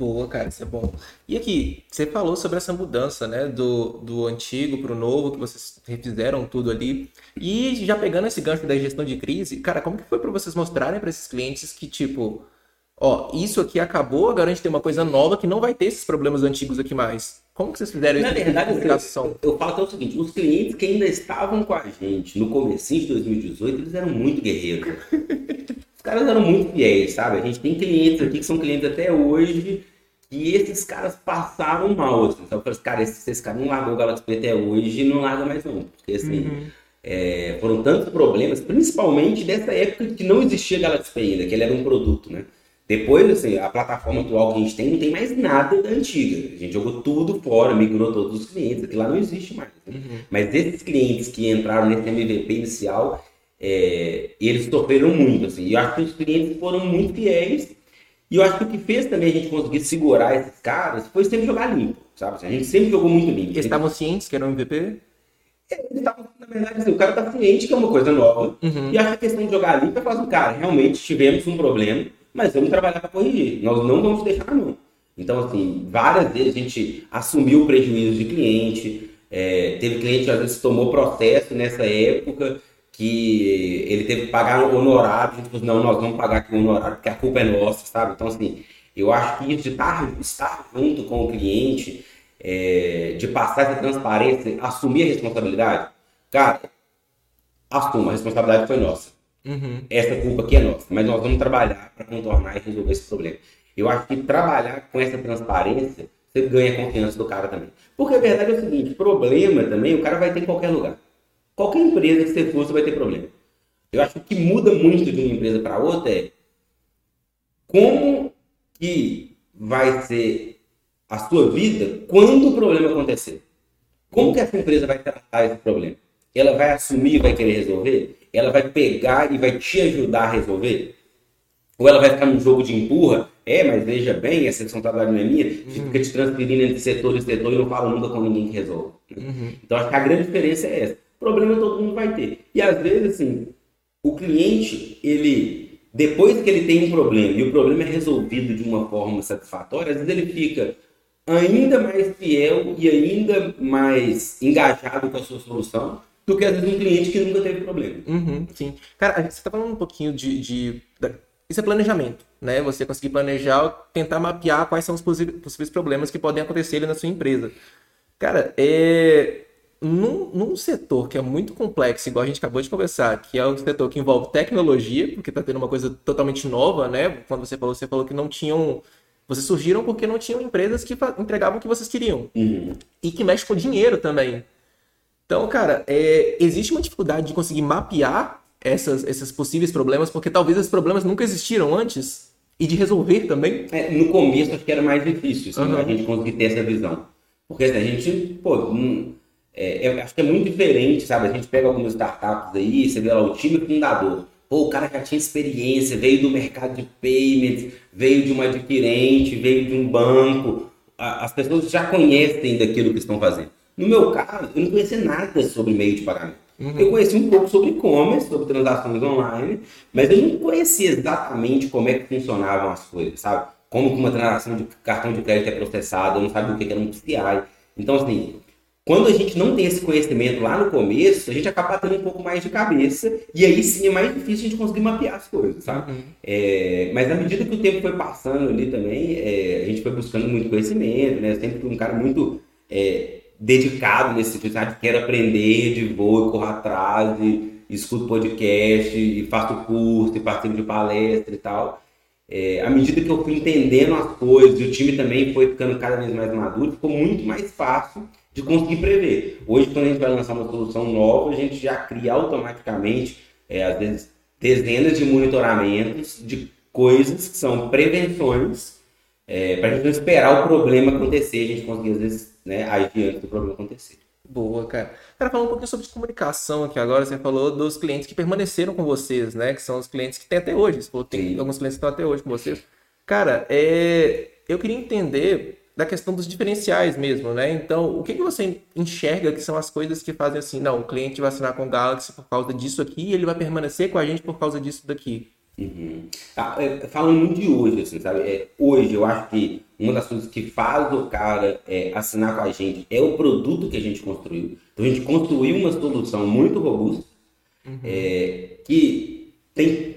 Boa, cara, isso é bom. E aqui, você falou sobre essa mudança, né, do, do antigo para o novo, que vocês refizeram tudo ali. E já pegando esse gancho da gestão de crise, cara, como que foi para vocês mostrarem para esses clientes que, tipo, ó, isso aqui acabou, agora a gente tem uma coisa nova que não vai ter esses problemas antigos aqui mais. Como que vocês fizeram isso? Na verdade, eu, eu falo que é o seguinte, os clientes que ainda estavam com a gente no começo de 2018, eles eram muito guerreiros. Os caras eram muito fiéis, sabe? A gente tem clientes aqui que são clientes até hoje e esses caras passaram mal, assim, sabe? Falei, cara, esse, esse cara não largou o Galaxy até hoje e não larga mais não. Porque, assim, uhum. é, foram tantos problemas, principalmente dessa época que não existia Galaxy ainda, que ele era um produto, né? Depois, assim, a plataforma atual que a gente tem não tem mais nada da antiga. A gente jogou tudo fora, migrou todos os clientes, aquilo lá não existe mais. Né? Uhum. Mas esses clientes que entraram nesse MVP inicial, é, eles sofreram muito, assim. E eu acho que os clientes foram muito fiéis. E eu acho que o que fez também a gente conseguir segurar esses caras foi sempre jogar limpo, sabe? A gente sempre jogou muito limpo. Eles estavam cientes que era um MVP? É, eles estavam, na verdade, assim, o cara tá ciente que é uma coisa nova. Uhum. E acho que a questão de jogar limpo é falar assim, cara, realmente tivemos um problema, mas vamos trabalhar para corrigir. Nós não vamos deixar na mão. Então, assim, várias vezes a gente assumiu o prejuízo de cliente, é, teve cliente que às vezes tomou processo nessa época que ele teve que pagar um honorário, a gente falou, não, nós vamos pagar aqui o um honorário porque a culpa é nossa, sabe? Então, assim, eu acho que isso de estar, estar junto com o cliente, é, de passar essa transparência, assumir a responsabilidade, cara, assuma, a responsabilidade foi nossa. Uhum. Essa culpa aqui é nossa, mas nós vamos trabalhar para contornar e resolver esse problema. Eu acho que trabalhar com essa transparência, você ganha a confiança do cara também. Porque a verdade é o seguinte, problema também o cara vai ter em qualquer lugar. Qualquer empresa que você for, você vai ter problema. Eu acho que o que muda muito de uma empresa para outra é como que vai ser a sua vida quando o problema acontecer. Como que essa empresa vai tratar esse problema? Ela vai assumir e vai querer resolver? Ela vai pegar e vai te ajudar a resolver? ou ela vai ficar num jogo de empurra, é, mas veja bem, essa responsabilidade não é minha, uhum. fica te transferindo entre setor e setor e não fala nunca com ninguém que resolve. Uhum. Então acho que a grande diferença é essa. Problema todo mundo vai ter. E às vezes, assim, o cliente, ele, depois que ele tem um problema e o problema é resolvido de uma forma satisfatória, às vezes ele fica ainda mais fiel e ainda mais engajado com a sua solução do que às vezes um cliente que nunca teve problema. Uhum, sim. Cara, você está falando um pouquinho de, de, Isso é planejamento, né? Você conseguir planejar, tentar mapear quais são os possíveis problemas que podem acontecer na sua empresa. Cara, é num, num, setor que é muito complexo, igual a gente acabou de conversar, que é um setor que envolve tecnologia, porque está tendo uma coisa totalmente nova, né? Quando você falou, você falou que não tinham. Vocês surgiram porque não tinham empresas que entregavam o que vocês queriam. Uhum. E que mexe com dinheiro também. Então, cara, é, existe uma dificuldade de conseguir mapear essas, esses possíveis problemas, porque talvez esses problemas nunca existiram antes, e de resolver também. É, no começo acho que era mais difícil, assim, uhum. a gente conseguir ter essa visão. Porque assim, a gente, pô, é, eu acho que é muito diferente, sabe? A gente pega algumas startups aí, você vê lá o time fundador. Pô, o cara já tinha experiência, veio do mercado de payments, veio de uma adquirente, veio de um banco. As pessoas já conhecem daquilo que estão fazendo. No meu caso, eu não conhecia nada sobre meio de pagamento. Uhum. Eu conheci um pouco sobre e-commerce, sobre transações online, mas eu não conhecia exatamente como é que funcionavam as coisas, sabe? Como que uma transação de cartão de crédito é processada, eu não sabia o que era um PCI. Então, assim, quando a gente não tem esse conhecimento lá no começo, a gente acaba tendo um pouco mais de cabeça, e aí sim é mais difícil a gente conseguir mapear as coisas, sabe? Uhum. É, mas à medida que o tempo foi passando ali também, é, a gente foi buscando muito conhecimento, né? Eu sempre fui um cara muito é, dedicado nesse sentido, sabe? Quero aprender de voo, corro atrás, e escuto podcast, e faço curso, e participo de palestra e tal. É, à medida que eu fui entendendo as coisas, e o time também foi ficando cada vez mais maduro, ficou muito mais fácil de conseguir prever. Hoje, quando a gente vai lançar uma solução nova, a gente já cria automaticamente, é, às vezes, dezenas de monitoramentos de coisas que são prevenções é, para a gente não esperar o problema acontecer, a gente conseguir, às vezes, né, agir antes do problema acontecer. Boa, cara. Cara, falando um pouquinho sobre comunicação aqui agora, você falou dos clientes que permaneceram com vocês, né? Que são os clientes que tem até hoje. Você falou tem Sim. alguns clientes que estão até hoje com vocês. Cara, é... eu queria entender da questão dos diferenciais mesmo, né? Então, o que, que você enxerga que são as coisas que fazem assim, não, o cliente vai assinar com o Galaxy por causa disso aqui e ele vai permanecer com a gente por causa disso daqui? Uhum. Ah, é, falando muito de hoje, assim, sabe? É, hoje eu acho que uma das coisas que faz o cara é, assinar com a gente é o produto que a gente construiu. Então a gente construiu uma solução muito robusta uhum. é, que tem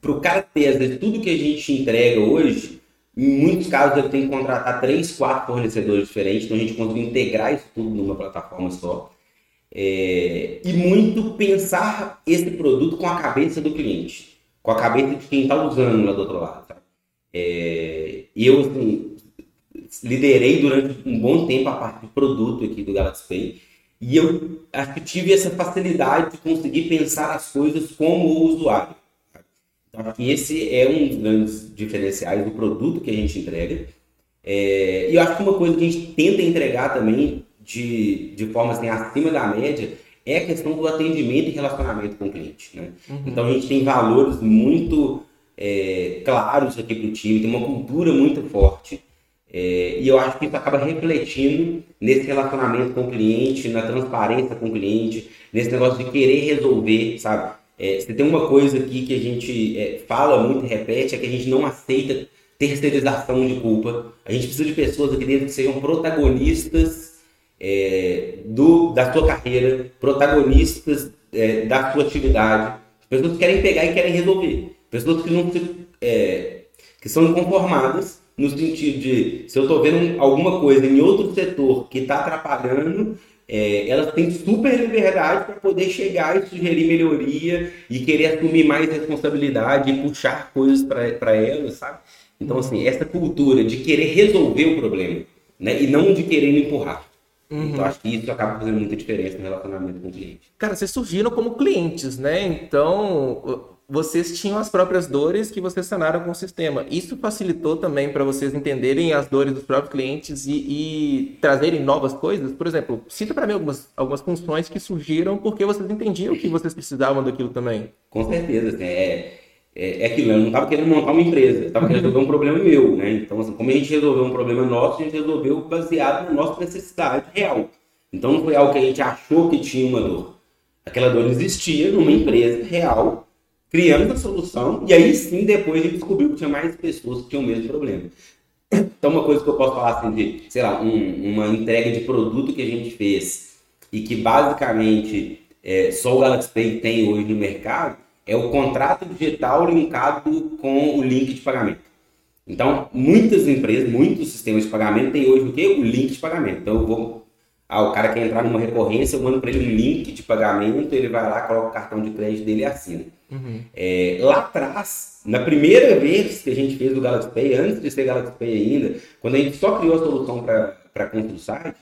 para o cara ter vezes, tudo que a gente entrega hoje em muitos casos eu tenho que contratar três, quatro fornecedores diferentes, então a gente consegue integrar isso tudo numa plataforma só. É, e muito pensar esse produto com a cabeça do cliente, com a cabeça de quem está usando lá do outro lado. É, eu assim, liderei durante um bom tempo a parte de produto aqui do Galaxy Pay e eu acho que tive essa facilidade de conseguir pensar as coisas como o usuário. Então, que esse é um dos grandes diferenciais do produto que a gente entrega. É, e eu acho que uma coisa que a gente tenta entregar também de, de forma assim, acima da média é a questão do atendimento e relacionamento com o cliente. Né? Uhum. Então a gente tem valores muito é, claros aqui para o time, tem uma cultura muito forte. É, e eu acho que isso acaba refletindo nesse relacionamento com o cliente, na transparência com o cliente, nesse negócio de querer resolver, sabe? É, se tem uma coisa aqui que a gente é, fala muito e repete, é que a gente não aceita terceirização de culpa. A gente precisa de pessoas aqui dentro que sejam protagonistas é, do, da sua carreira, protagonistas é, da sua atividade, pessoas que querem pegar e querem resolver, pessoas que não se, é, que são inconformadas no sentido de se eu estou vendo alguma coisa em outro setor que está atrapalhando, é, elas têm super liberdade para poder chegar e sugerir melhoria e querer assumir mais responsabilidade e puxar coisas para elas, sabe? Então, assim, essa cultura de querer resolver o problema, né? E não de querer empurrar. Uhum. Então, acho que isso acaba fazendo muita diferença no relacionamento com o cliente. Cara, vocês surgiram como clientes, né? Então, vocês tinham as próprias dores que vocês sanaram com o sistema. Isso facilitou também para vocês entenderem as dores dos próprios clientes e, e trazerem novas coisas? Por exemplo, cita para mim algumas, algumas funções que surgiram porque vocês entendiam que vocês precisavam daquilo também. Com certeza. É, é, é aquilo, eu não estava querendo montar uma empresa, estava querendo resolver um problema meu, né? Então, assim, como a gente resolveu um problema nosso, a gente resolveu baseado na nossa necessidade real. Então, não foi algo que a gente achou que tinha uma dor. Aquela dor existia numa empresa real, criando a solução, e aí sim, depois a gente descobriu que tinha mais pessoas que tinham o mesmo problema. Então, uma coisa que eu posso falar assim de, sei lá, um, uma entrega de produto que a gente fez e que basicamente é, só o Galaxy Pay tem hoje no mercado é o contrato digital linkado com o link de pagamento. Então, muitas empresas, muitos sistemas de pagamento têm hoje o quê? O link de pagamento. Então, eu vou. Ah, o cara quer entrar numa recorrência, eu mando para ele um link de pagamento, ele vai lá, coloca o cartão de crédito dele e assina. Uhum. É, lá atrás, na primeira vez que a gente fez o Galaxy Pay, antes de ser Galaxy Pay ainda, quando a gente só criou a solução para construir o site,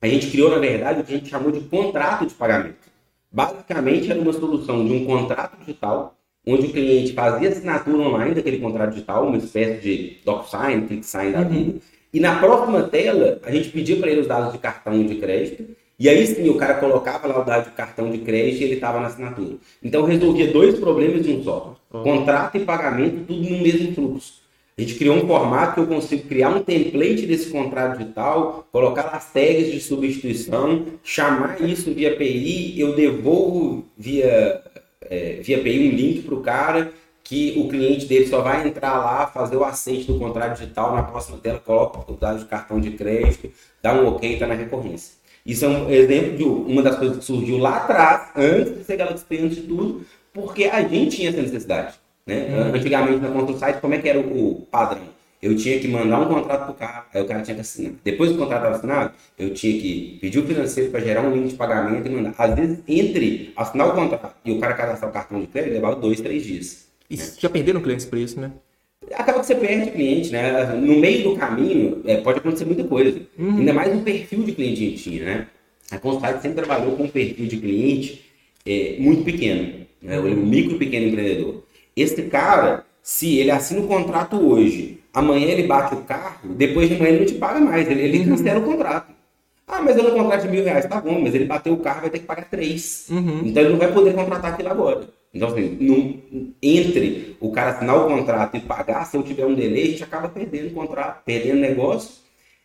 a gente criou, na verdade, o que a gente chamou de contrato de pagamento. Basicamente, era uma solução de um contrato digital, onde o cliente fazia assinatura online daquele contrato digital, uma espécie de DocSign, ClickSign da uhum. vida. E na próxima tela, a gente pedia para ele os dados de cartão de crédito. E aí sim, o cara colocava lá o dado de cartão de crédito e ele estava na assinatura. Então resolvia dois problemas em um só: uhum. contrato e pagamento, tudo no mesmo fluxo. A gente criou um formato que eu consigo criar um template desse contrato digital, colocar as tags de substituição, chamar isso via API, eu devolvo via, é, via API um link para o cara que o cliente dele só vai entrar lá, fazer o aceite do contrato digital, na próxima tela coloca o dado de cartão de crédito, dá um ok e está na recorrência. Isso é um exemplo de uma das coisas que surgiu lá atrás, antes de ser Galaxy antes de tudo, porque a gente tinha essa necessidade. Né? Uhum. Antigamente na conta do site, como é que era o, padrão? Eu tinha que mandar um contrato para o cara, aí o cara tinha que assinar. Depois do contrato assinado, eu tinha que pedir o financeiro para gerar um link de pagamento e mandar. Às vezes, entre assinar o contrato e o cara cadastrar o cartão de crédito, levava dois, três dias. E né? já perderam clientes por isso, né? Acaba que você perde cliente, né? No meio do caminho, é, pode acontecer muita coisa. Uhum. Ainda mais o perfil de cliente que a gente tinha, né? A Consultado sempre trabalhou com um perfil de cliente é, muito pequeno, né? o micro e pequeno empreendedor. Esse cara, se ele assina o contrato hoje, amanhã ele bate o carro, depois de amanhã ele não te paga mais, ele, ele cancela o contrato. Ah, mas eu não contrato de mil reais, tá bom, mas ele bateu o carro vai ter que pagar três. Uhum. Então ele não vai poder contratar aquilo agora. Então, assim, não, entre o cara assinar o contrato e pagar, se eu tiver um delay, a gente acaba perdendo o contrato, perdendo negócio.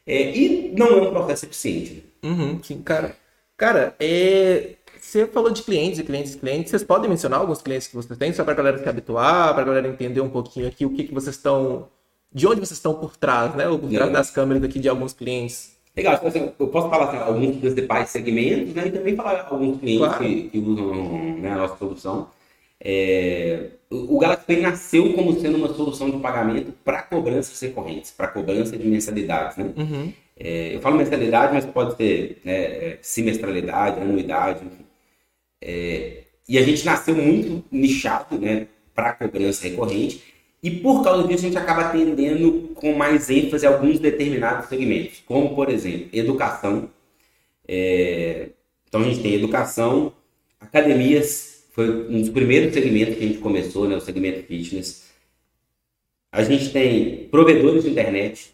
É, e não é um processo eficiente. Uhum, sim, cara. Cara, é, você falou de clientes e clientes e clientes. Vocês podem mencionar alguns clientes que vocês têm, só para a galera se habituar, para a galera entender um pouquinho aqui o que, que vocês estão. De onde vocês estão por trás, né? Ou por trás das câmeras aqui de alguns clientes. Legal, então, assim, eu posso falar assim, alguns principais segmentos, né? E também falar alguns clientes claro. que, que, usam né, a nossa solução. É, o Galaxy Pay nasceu como sendo uma solução de pagamento para cobranças recorrentes, para cobrança de mensalidades. Né? Uhum. É, eu falo mensalidade, mas pode ser né, é, semestralidade, anuidade, enfim. É, e a gente nasceu muito nichado né, para cobrança recorrente, e por causa disso a gente acaba atendendo com mais ênfase alguns determinados segmentos, como por exemplo, educação. É, então a gente tem educação, academias, foi um dos primeiros segmentos que a gente começou, né, o segmento fitness. A gente tem provedores de internet,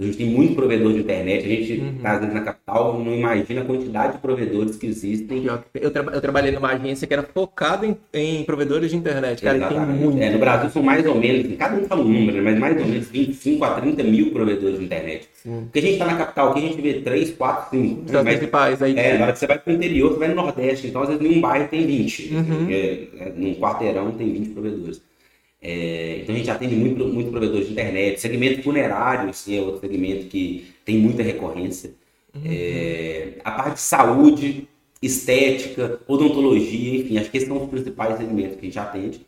a gente tem muito provedor de internet, a gente uhum. tá, na capital, não imagina a quantidade de provedores que existem. Eu, tra eu trabalhei numa agência que era focada em, em provedores de internet, cara, tem muito. É, no Brasil são mais ou menos, cada um fala um número, mas mais ou menos 25 a 30 mil provedores de internet. Sim. Porque a gente está na capital, aqui a gente vê 3, 4, 5. Os principais aí. É, na hora que você vai para o interior, você vai no Nordeste, então às vezes em um bairro tem 20. Uhum. É, é, num quarteirão tem 20 provedores. É, então a gente atende muito, muito provedores de internet. Segmento funerário, assim, é outro segmento que tem muita recorrência. Uhum. É, a parte de saúde, estética, odontologia, enfim, acho que esses são os principais segmentos que a gente atende.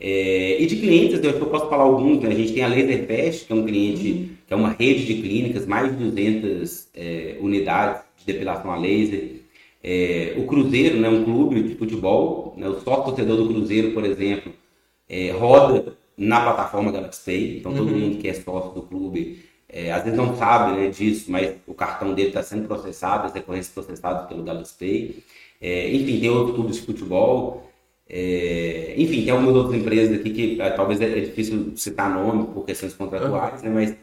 É, e de clientes, eu, eu posso falar alguns, né? a gente tem a Laserfest, que é um cliente, uhum. que é uma rede de clínicas, mais de 200 é, unidades de depilação a laser. É, o Cruzeiro, né, um clube de futebol, né, o sócio torcedor do Cruzeiro, por exemplo, é, roda na plataforma Galaxy Pay, então todo uhum. mundo que é sócio do clube é, às vezes não sabe né, disso, mas o cartão dele está sendo processado, as recorrências processadas pelo Galaxy Pay. É, enfim, tem outros clubes de futebol. É, enfim, tem algumas outras empresas aqui que é, talvez é, difícil citar nome por questões contratuais, uhum. né, mas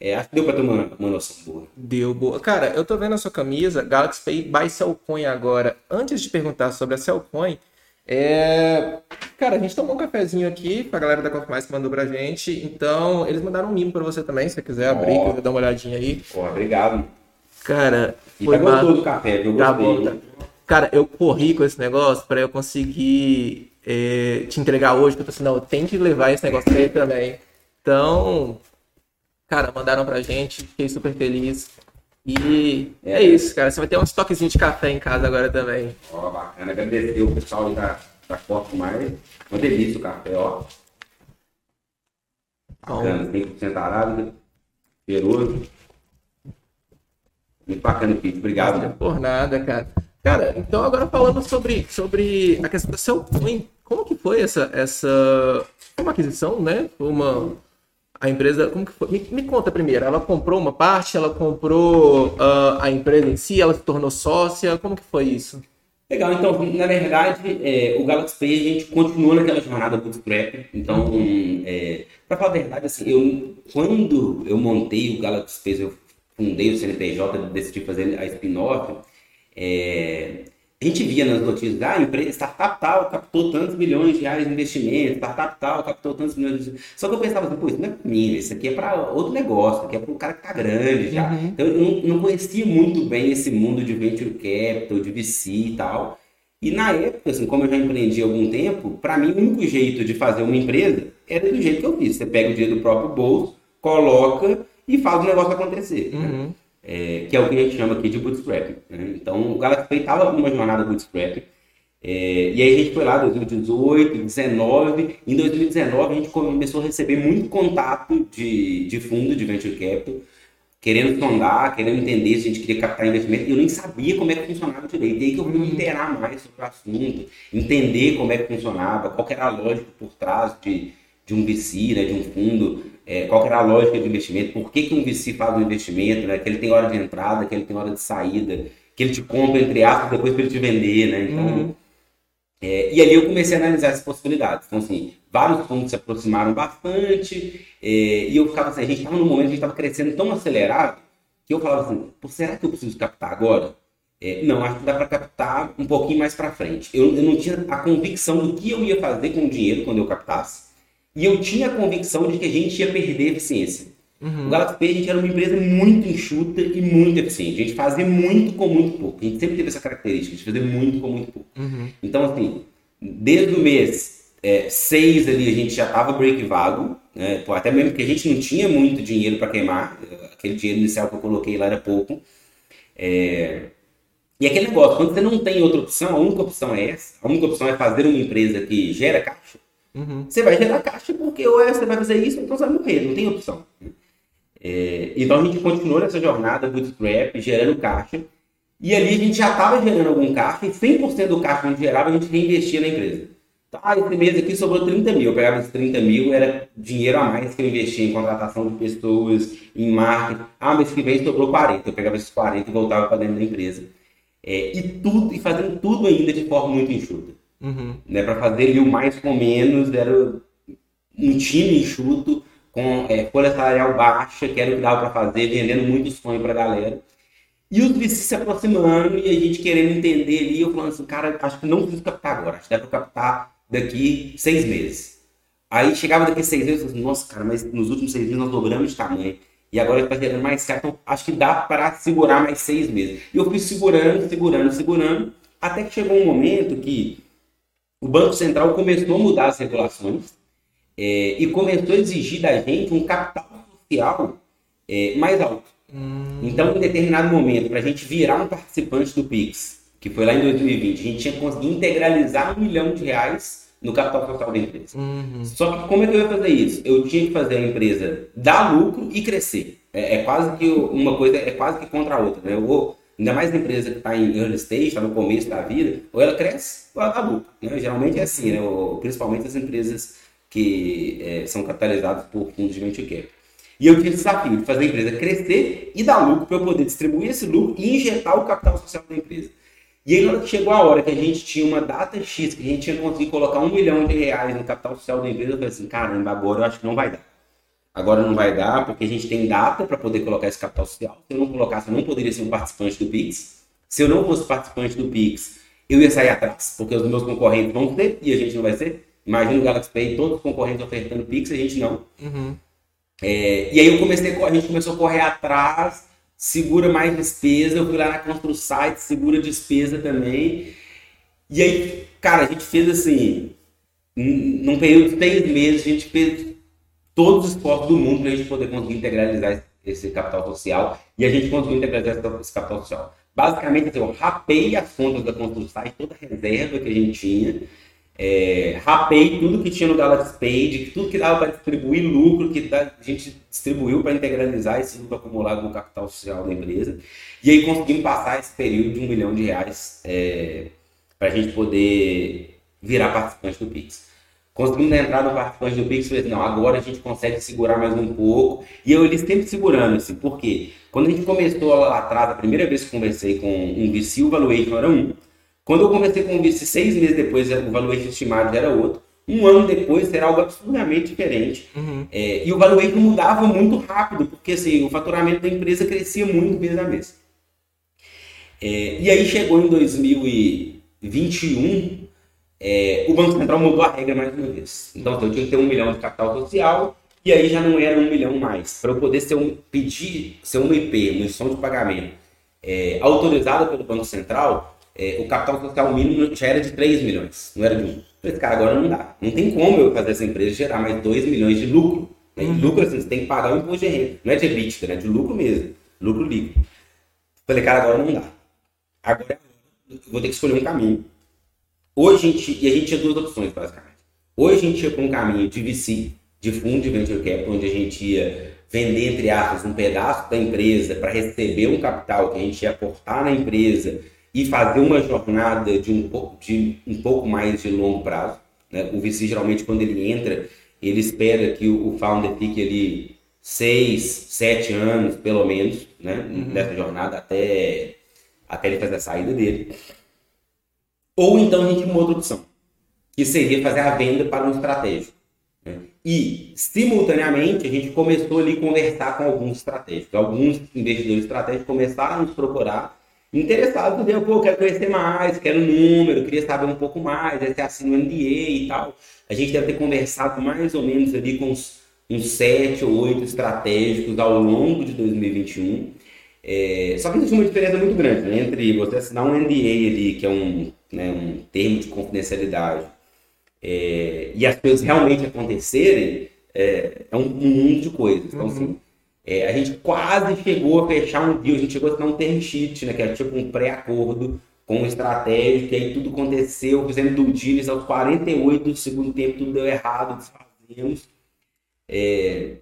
é, acho que deu para ter uma, uma noção boa. Deu boa. Cara, eu tô vendo a sua camisa, Galaxy Pay by Cellcoin agora. Antes de perguntar sobre a Cellcoin, É... Cara, a gente tomou um cafezinho aqui com a galera da Coffee Mais que mandou pra gente. Então, eles mandaram um mimo pra você também, se você quiser abrir, oh. quiser dar uma olhadinha aí. Pô, obrigado. Cara, e foi tá gostoso o café, eu tá gostei. Tá Cara, eu corri com esse negócio pra eu conseguir é, te entregar hoje, porque eu tô assim, não, eu tenho que levar esse negócio pra ele também. Então, cara, mandaram pra gente, fiquei super feliz. E é, é isso, cara. Você vai ter um estoquezinho de café em casa agora também. Ó, bacana. Agradecer o pessoal da, da Corpo Mais. Uma delícia o café, ó. Bacana, 100% arábica, cheiroso. Muito bacana, Pete. Obrigado. Não é por nada, cara. Cara, então agora falando sobre, sobre a questão do seu como que foi essa, essa uma aquisição, né? Uma a empresa, como que foi? Me, me, conta primeiro, ela comprou uma parte, ela comprou uh, a empresa em si, ela se tornou sócia, como que foi isso? Legal, então, na verdade, é, o Galaxy Pay a gente continua naquela jornada bootstrap, então, é, para falar a verdade, assim, eu, quando eu montei o Galaxy Pay, eu fundei o CNPJ, decidi fazer a spin-off, é, a gente via nas notícias, ah, a empresa, startup tal captou tantos milhões de reais de investimento, startup tal captou tantos milhões de... Só que eu pensava assim, pô, isso não é mim, isso aqui é para outro negócio, aqui é para um cara que tá grande já. Uhum. Então eu não, não, conhecia muito bem esse mundo de venture capital, de VC e tal. E na época, assim, como eu já empreendi há algum tempo, para mim o único jeito de fazer uma empresa era do jeito que eu fiz. Você pega o dinheiro do próprio bolso, coloca e faz o negócio acontecer. Uhum. Né? É, que é o que a gente chama aqui de bootstrap. Né? Então, o Galaxy estava numa jornada bootstrap, é, e aí a gente foi lá em 2018, 2019. Em 2019 a gente começou a receber muito contato de, de fundo de venture capital, querendo sondar, querendo entender se a gente queria captar investimento. E eu nem sabia como é que funcionava direito. E aí que eu vim me inteirar mais sobre o assunto, entender como é que funcionava, qual era a lógica por trás de, de um VC, né, de um fundo é, qual era a lógica de investimento, por que, que um VC faz um investimento, né? que ele tem hora de entrada, que ele tem hora de saída, que ele te compra, entre aspas, depois para ele te vender, né? Então, uhum. é, e ali eu comecei a analisar essas possibilidades. Então, assim, vários fundos se aproximaram bastante, é, e eu ficava assim, a gente estava num momento, a gente estava crescendo tão acelerado, que eu falava assim, será que eu preciso captar agora? É, não, acho que dá para captar um pouquinho mais para frente. Eu, eu não tinha a convicção do que eu ia fazer com o dinheiro quando eu captasse. E eu tinha a convicção de que a gente ia perder eficiência. Uhum. O Galaxy Pay, a gente era uma empresa muito enxuta e muito eficiente. A gente fazia muito com muito pouco. A gente sempre teve essa característica de fazer muito com muito pouco. Uhum. Então, assim, desde o mês 6 é, ali, a gente já estava break vago. Né? Até mesmo porque a gente não tinha muito dinheiro para queimar. Aquele dinheiro inicial que eu coloquei lá era pouco. É... E aquele negócio, quando você não tem outra opção, a única opção é essa. A única opção é fazer uma empresa que gera caixa. Uhum. Você vai gerar caixa porque ou é, você vai fazer isso então você vai morrer, não tem opção. É, então a gente continuou nessa jornada bootstrap, gerando caixa. E ali a gente já estava gerando algum caixa e 100% do caixa que a gente gerava a gente reinvestia na empresa. Então, ah, esse mês aqui sobrou 30 mil. Eu pegava esses 30 mil, era dinheiro a mais que eu investia em contratação de pessoas, em marketing. Ah, mês que vem sobrou 40. Eu pegava esses 40 e voltava para dentro da empresa. É, e tudo, e fazendo tudo ainda de forma muito enxuta. Uhum. Né, para fazer ali o mais com menos, era um time enxuto, com é, folha salarial baixa, que era o que dava para fazer, vendendo muito sonho para a galera. E os VCs se aproximando e a gente querendo entender ali, eu falando assim, cara, acho que não preciso captar agora, acho que dá para captar daqui seis meses. Aí chegava daqui seis meses, eu falei, assim, nossa, cara, mas nos últimos seis meses nós dobramos de tamanho. E agora está gerando mais caro, então acho que dá para segurar mais seis meses. E eu fui segurando, segurando, segurando, até que chegou um momento que o Banco Central começou a mudar as regulações é, e começou a exigir da gente um capital social é, mais alto. Hum. Então, em determinado momento, para a gente virar um participante do PIX, que foi lá em 2020, a gente tinha conseguido integralizar um milhão de reais no capital social da empresa. Uhum. Só que como é que eu ia fazer isso? Eu tinha que fazer a empresa dar lucro e crescer. É, é quase que uma coisa, é quase que contra a outra. Né? Eu vou Ainda mais na empresa que está em early stage, está no começo da vida, ou ela cresce ou ela dá lucro. Né? Geralmente é assim, né? principalmente as empresas que é, são capitalizadas por fundos de venture capital. E eu tive o desafio de fazer a empresa crescer e dar lucro para eu poder distribuir esse lucro e injetar o capital social da empresa. E aí, quando chegou a hora que a gente tinha uma data X, que a gente tinha conseguido colocar um milhão de reais no capital social da empresa, eu falei assim: caramba, agora eu acho que não vai dar. Agora não vai dar, porque a gente tem data para poder colocar esse capital social. Se eu não colocasse, eu não poderia ser um participante do PIX. Se eu não fosse participante do PIX, eu ia sair atrás, porque os meus concorrentes vão ter e a gente não vai ser. Imagina o Galaxy Pay, todos os concorrentes ofertando Pix, a gente não. Uhum. É, e aí eu comecei, a gente começou a correr atrás, segura mais despesa, eu fui lá na ConstruSite, segura despesa também. E aí, cara, a gente fez assim, num período de seis meses, a gente fez todos os esforços do mundo para a gente poder conseguir integralizar esse capital social e a gente conseguiu integralizar esse capital social. Basicamente, assim, eu rapei as contas da ConstruSite, toda a reserva que a gente tinha, é, rapei tudo que tinha no Galaxy Pay, tudo que dava para distribuir lucro, que a gente distribuiu para integralizar esse lucro acumulado no capital social da empresa. E aí conseguimos passar esse período de um milhão de reais é, para a gente poder virar participante do Pix. Conseguimos entrar no participante do Pix falei assim, não, agora a gente consegue segurar mais um pouco. E eu eles sempre segurando, assim, por quê? Quando a gente começou lá atrás, a primeira vez que conversei com um VC, o valuation era um. Quando eu conversei com um VC seis meses depois, o valuation estimado era outro. Um ano depois era algo absurdamente diferente. Uhum. É, e o valuation mudava muito rápido, porque assim, o faturamento da empresa crescia muito mês a mês. É, e aí chegou em 2021, é, o Banco Central mudou a regra mais uma vez. Então, eu tinha que ter um milhão de capital social, e aí já não era um milhão mais. Para eu poder ser um, pedir, ser uma IP, uma instituição de pagamento, é, autorizada pelo Banco Central, é, o capital social mínimo já era de 3 milhões, não era de 1. Falei, cara, agora não dá. Não tem como eu fazer essa empresa gerar mais 2 milhões de lucro. Né? Uhum. Lucro, assim, você tem que pagar o imposto de renda. Não é de EBITDA, né? De lucro mesmo. Lucro líquido. Falei, cara, agora não dá. Agora eu vou ter que escolher um caminho. Hoje a gente, e a gente tinha duas opções, basicamente. Hoje a gente ia para um caminho de VC, de fundo de venture capital, onde a gente ia vender, entre aspas, um pedaço da empresa para receber um capital que a gente ia aportar na empresa e fazer uma jornada de um pouco, de um pouco mais de longo prazo. Né? O VC, geralmente, quando ele entra, ele espera que o founder fique ali seis, sete anos, pelo menos, né? Uhum. nessa jornada até, até ele fazer a saída dele. Ou então a gente tem uma outra opção, que seria fazer a venda para um estratégico. Né? E, simultaneamente, a gente começou ali a conversar com alguns estratégicos. Alguns investidores estratégicos começaram a nos procurar interessados ver, pô, quero conhecer mais, quero número, queria saber um pouco mais, aí você assina o NDA e tal. A gente deve ter conversado mais ou menos ali com uns, uns sete ou oito estratégicos ao longo de 2021. É, só que existe uma diferença muito grande né, entre você assinar um NDA ali, que é um, né, um termo de confidencialidade, é, e as coisas realmente acontecerem, é, é um, um, mundo de coisas. Então, assim, uhum. assim, é, a gente quase chegou a fechar um deal, a gente chegou a assinar um term sheet, né, que era tipo um pré-acordo com um estratégico, e aí tudo aconteceu, fizemos do deals aos 48 do segundo tempo, tudo deu errado, desfazemos. É,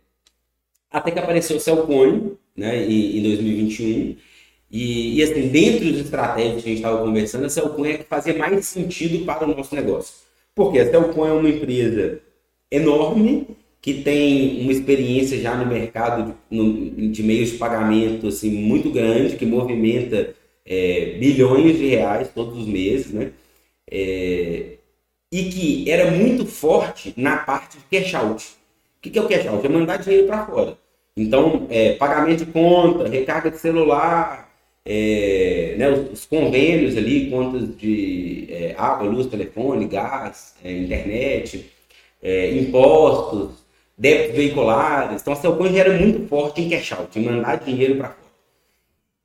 até que apareceu o Cellcoin, né, em, em 2021, e, e, assim, dentro dos estratégias que a gente estava conversando, a Cellcoin é que fazia mais sentido para o nosso negócio. Porque a Cellcoin é uma empresa enorme, que tem uma experiência já no mercado de, de meios de pagamento assim, muito grande, que movimenta é, bilhões de reais todos os meses, né? É, e que era muito forte na parte de cash out. O que, que é o cash out? É mandar dinheiro para fora. Então, é, pagamento de conta, recarga de celular, é, né, os, os, convênios ali, contas de é, água, luz, telefone, gás, é, internet, é, impostos, débitos veiculares. Então a Celcoin já era muito forte em cash out, em mandar dinheiro para fora.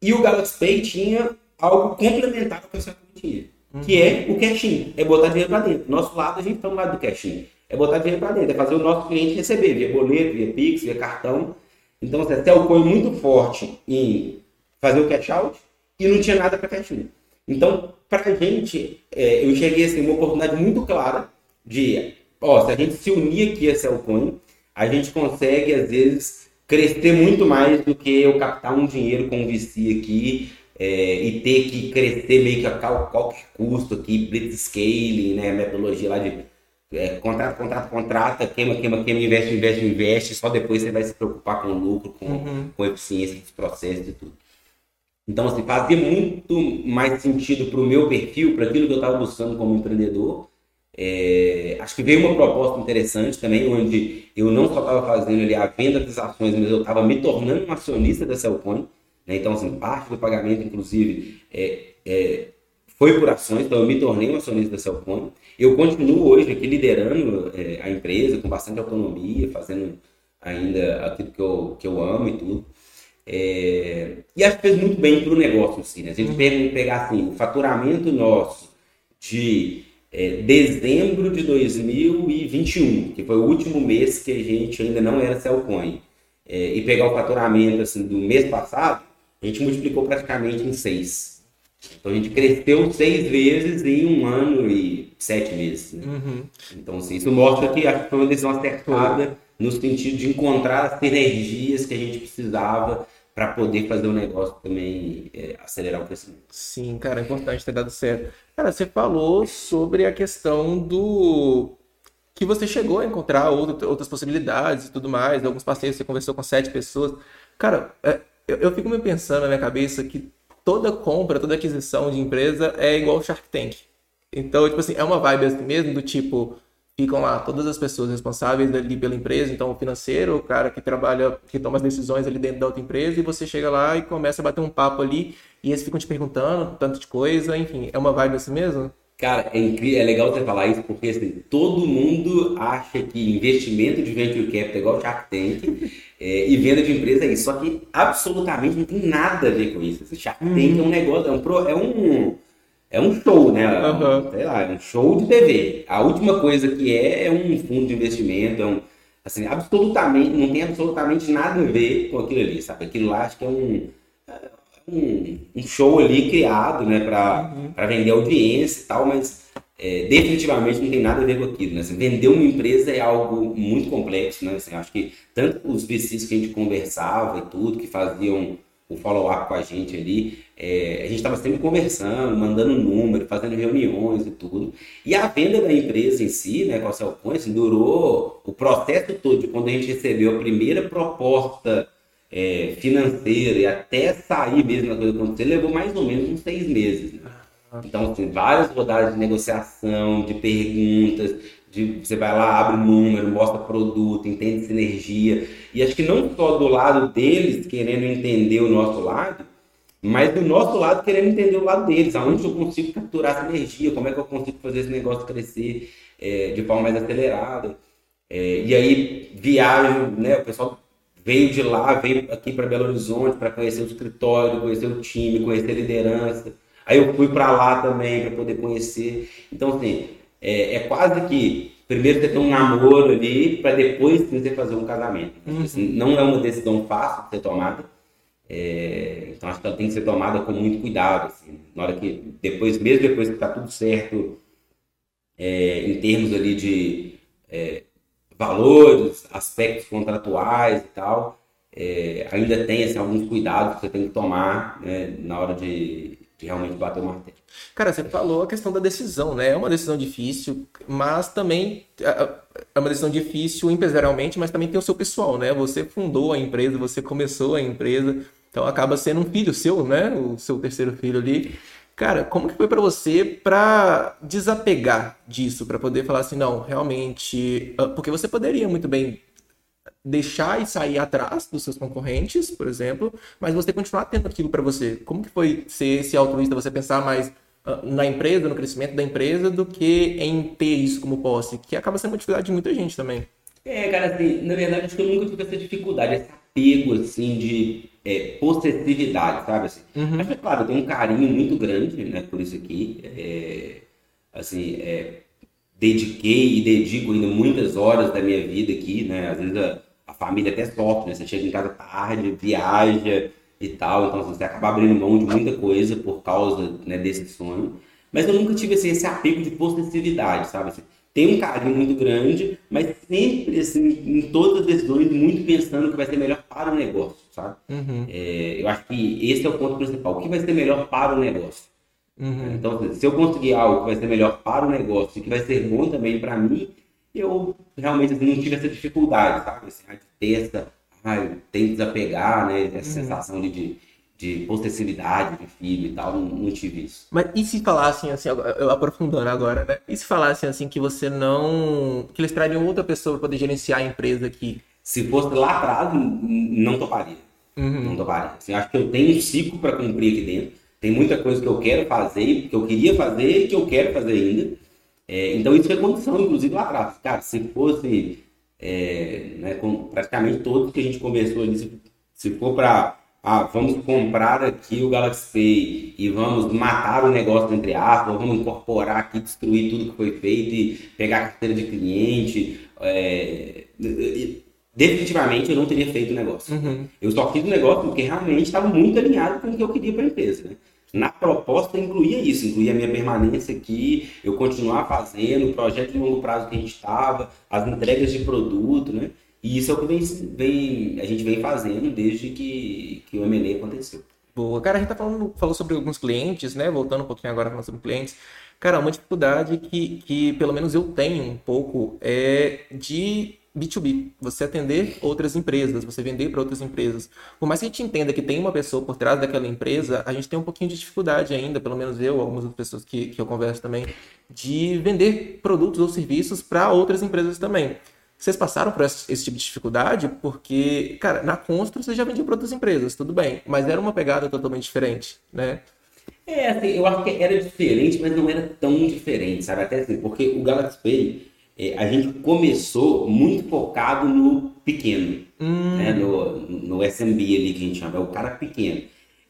E o Galaxy Pay tinha algo complementar ao que tinha, que é o cash-in, é botar dinheiro para dentro. Nosso lado, a gente está no lado do cash-in. É botar dinheiro para dentro, é fazer o nosso cliente receber via boleto, via Pix, via cartão. Então, assim, a Celcoin é muito forte em fazer o cash out e não tinha nada para cash in. Então, para a gente, é, eu enxerguei assim, uma oportunidade muito clara de, ó, se a gente se unir aqui a Cellcoin, a gente consegue, às vezes, crescer muito mais do que eu captar um dinheiro com um VC aqui é, e ter que crescer meio que a qualquer custo aqui, blitzscaling, né, metodologia lá de é, contrato, contrato, contrata, queima, queima, queima, investe, investe, investe, só depois você vai se preocupar com o lucro, com, uhum. com eficiência dos processos e tudo. Então, assim, fazia muito mais sentido para o meu perfil, para aquilo que eu estava buscando como empreendedor, é, acho que veio uma proposta interessante também, onde eu não só estava fazendo ali a venda das ações, mas eu estava me tornando um acionista da Cellcoin. Né? Então, assim, parte do pagamento, inclusive, é, é, foi por ações, então eu me tornei um acionista da Celcom. Eu continuo hoje aqui liderando é, a empresa com bastante autonomia, fazendo ainda aquilo que eu, que eu amo e tudo. É, e acho que fez muito bem para o negócio, assim, né? A gente uhum. pegar assim, o faturamento nosso de é, dezembro de 2021, que foi o último mês que a gente ainda não era Cellcoin, é, e pegar o faturamento assim, do mês passado, a gente multiplicou praticamente em seis. Então a gente cresceu seis vezes em um ano e sete meses. Né? Uhum. Então assim, isso mostra que acho que foi uma decisão acertada no sentido de encontrar as sinergias que a gente precisava para poder fazer o negócio também é, acelerar o crescimento. Sim, cara, é importante ter dado certo. Cara, você falou sobre a questão do que você chegou a encontrar outras possibilidades e tudo mais, alguns parceiros, você conversou com sete pessoas. Cara, é, eu, eu fico me pensando na minha cabeça que toda compra, toda aquisição de empresa é igual Shark Tank. Então, tipo assim, é uma vibe assim mesmo do tipo, ficam lá todas as pessoas responsáveis ali pela empresa, então o financeiro, o cara que trabalha, que toma as decisões ali dentro da outra empresa, e você chega lá e começa a bater um papo ali, e eles ficam te perguntando tanto de coisa, enfim, é uma vibe assim mesmo? Cara, é, incrível, é legal você falar isso, porque assim, todo mundo acha que investimento de venture capital é igual Shark Tank, é, e venda de empresa é isso, só que absolutamente não tem nada a ver com isso. Esse Shark Tank é um negócio, é um, é um é um show, né? Uhum. Sei lá, é um show de TV. A última coisa que é é um fundo de investimento, é um, assim, absolutamente, não tem absolutamente nada a ver com aquilo ali, sabe? Aquilo lá acho que é um, um, um show ali criado, né, para uhum. vender audiência e tal, mas é, definitivamente não tem nada a ver com aquilo, né? Assim, vender uma empresa é algo muito complexo, né? Assim, acho que tanto os VCs que a gente conversava e tudo, que faziam o follow-up com a gente ali, é, a gente estava sempre conversando, mandando número, fazendo reuniões e tudo. E a venda da empresa em si, né, com a Cellpoint, assim, durou o processo todo, de quando a gente recebeu a primeira proposta é, financeira e até sair mesmo a coisa acontecer, levou mais ou menos uns seis meses. Né? Então, assim, várias rodadas de negociação, de perguntas, de, você vai lá, abre o número, mostra produto, entende sinergia. E acho que não só do lado deles querendo entender o nosso lado, mas do nosso lado querendo entender o lado deles, aonde eu consigo capturar essa energia, como é que eu consigo fazer esse negócio crescer é, de forma mais acelerada. É, e aí viajo, né? O pessoal veio de lá, veio aqui para Belo Horizonte para conhecer o escritório, conhecer o time, conhecer a liderança. Aí eu fui para lá também para poder conhecer. Então, assim, é, é, quase que primeiro você tem um namoro ali para depois você fazer um casamento. Uhum. Assim, não é uma decisão fácil de ser tomada. É, então acho que ela tem que ser tomada com muito cuidado. Assim, na hora que depois, mesmo depois que está tudo certo é, em termos ali de é, valores, aspectos contratuais e tal, é, ainda tem assim, alguns cuidados que você tem que tomar né, na hora de realmente bater o martelo. Cara, você falou a questão da decisão, né? É uma decisão difícil, mas também é uma decisão difícil empresarialmente, mas também tem o seu pessoal, né? Você fundou a empresa, você começou a empresa, então acaba sendo um filho seu, né? O seu terceiro filho ali. Cara, como que foi para você para desapegar disso, para poder falar assim, não, realmente, ah, porque você poderia muito bem deixar e sair atrás dos seus concorrentes, por exemplo, mas você continuar tendo aquilo para você. Como que foi ser esse altruísta, você pensar mais uh, na empresa, no crescimento da empresa, do que em ter isso como posse, que acaba sendo uma dificuldade de muita gente também. É, cara, assim, na verdade, acho que eu nunca tive essa dificuldade, esse apego, assim, de é, possessividade, sabe? Assim. Uhum. Mas, é claro, eu tenho um carinho muito grande, né, por isso aqui. É, assim, é, dediquei e dedico ainda muitas horas da minha vida aqui, né? Às vezes a, a família até sofre, né? Você chega em casa tarde, viaja e tal, então você acaba abrindo mão de muita coisa por causa né, desse sonho. Mas eu nunca tive assim, esse apego de possessividade, sabe? Assim, tem um carinho muito grande, mas sempre, assim, em todas as decisões, muito pensando que vai ser melhor para o negócio, sabe? Uhum. É, eu acho que esse é o ponto principal. O que vai ser melhor para o negócio? Uhum. Então, se eu conseguir algo que vai ser melhor para o negócio e que vai ser bom também para mim, eu realmente assim, não tive essa dificuldade, sabe? Assim, de ter essa, ah, tem que desapegar, né? Essa uhum. sensação de, de, de, possessividade de filho e tal, não, não, tive isso. Mas e se falassem assim, eu aprofundando agora, né? E se falassem assim que você não. que eles trariam outra pessoa para poder gerenciar a empresa aqui? Se fosse lá atrás, não toparia. Uhum. Não toparia. Assim, acho que eu tenho um ciclo para cumprir aqui dentro Tem muita coisa que eu quero fazer, que eu queria fazer e que eu quero fazer ainda. É, então isso é condição, inclusive, lá atrás. Cara, se fosse é, né, com praticamente todos que a gente conversou ali, se, se for para ah, vamos comprar aqui o Galaxy Pay e vamos matar o negócio entre aspas, vamos incorporar aqui, destruir tudo que foi feito e pegar a carteira de cliente. É, definitivamente eu não teria feito o negócio. Uhum. Eu só fiz o negócio porque realmente estava muito alinhado com o que eu queria para a empresa. Né? Na proposta incluía isso, incluía a minha permanência aqui, eu continuar fazendo, o projeto de longo prazo que a gente estava, as entregas de produto, né? E isso é o que vem, vem, a gente vem fazendo desde que, que o M&A aconteceu. Boa. Cara, a gente tá falando, falou sobre alguns clientes, né? Voltando um pouquinho agora falando sobre clientes. Cara, uma dificuldade que, que pelo menos eu tenho um pouco é de B2B, você atender outras empresas, você vender para outras empresas. Por mais que a gente entenda que tem uma pessoa por trás daquela empresa, a gente tem um pouquinho de dificuldade ainda, pelo menos eu, algumas pessoas que, que eu converso também, de vender produtos ou serviços para outras empresas também. Vocês passaram por esse, esse, tipo de dificuldade? Porque, cara, na Constro você já vendia para outras empresas, tudo bem, mas era uma pegada totalmente diferente, né? É, assim, eu acho que era diferente, mas não era tão diferente, sabe? Até assim, porque o Galaxy Pay a gente começou muito focado no pequeno, hum. né? no, no SMB ali que a gente chama, é o cara pequeno.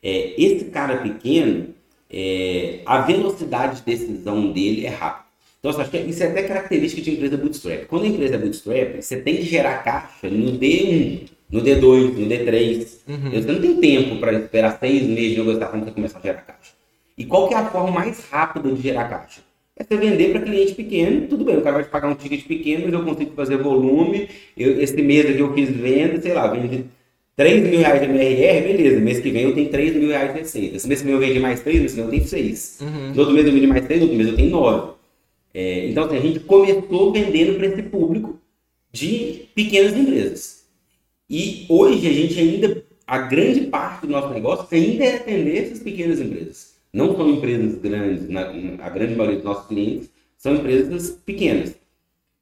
É, esse cara pequeno, é, a velocidade de decisão dele é rápida. Então, acho que isso é até característica de empresa bootstrap. Quando a empresa é bootstrap, você tem que gerar caixa no D1, no D2, no D3. Uhum. Você não tem tempo para esperar seis meses de negociação para começar a gerar caixa. E qual que é a forma mais rápida de gerar caixa? É você vender para cliente pequeno, tudo bem, o cara vai te pagar um ticket pequeno, mas eu consigo fazer volume, eu, esse mês aqui eu fiz venda, sei lá, vendi 3 mil reais de MRR, beleza, mês que vem eu tenho 3 mil reais de receita. Esse mês que vem eu vendi mais 3, mês que vem eu tenho 6. Uhum. No outro mês eu vendi mais 3, no outro mês eu tenho 9. É, então, assim, a gente começou vendendo para esse público de pequenas empresas. E hoje a gente ainda, a grande parte do nosso negócio ainda é atender essas pequenas empresas não são empresas grandes, na, a grande maioria dos nossos clientes são empresas pequenas.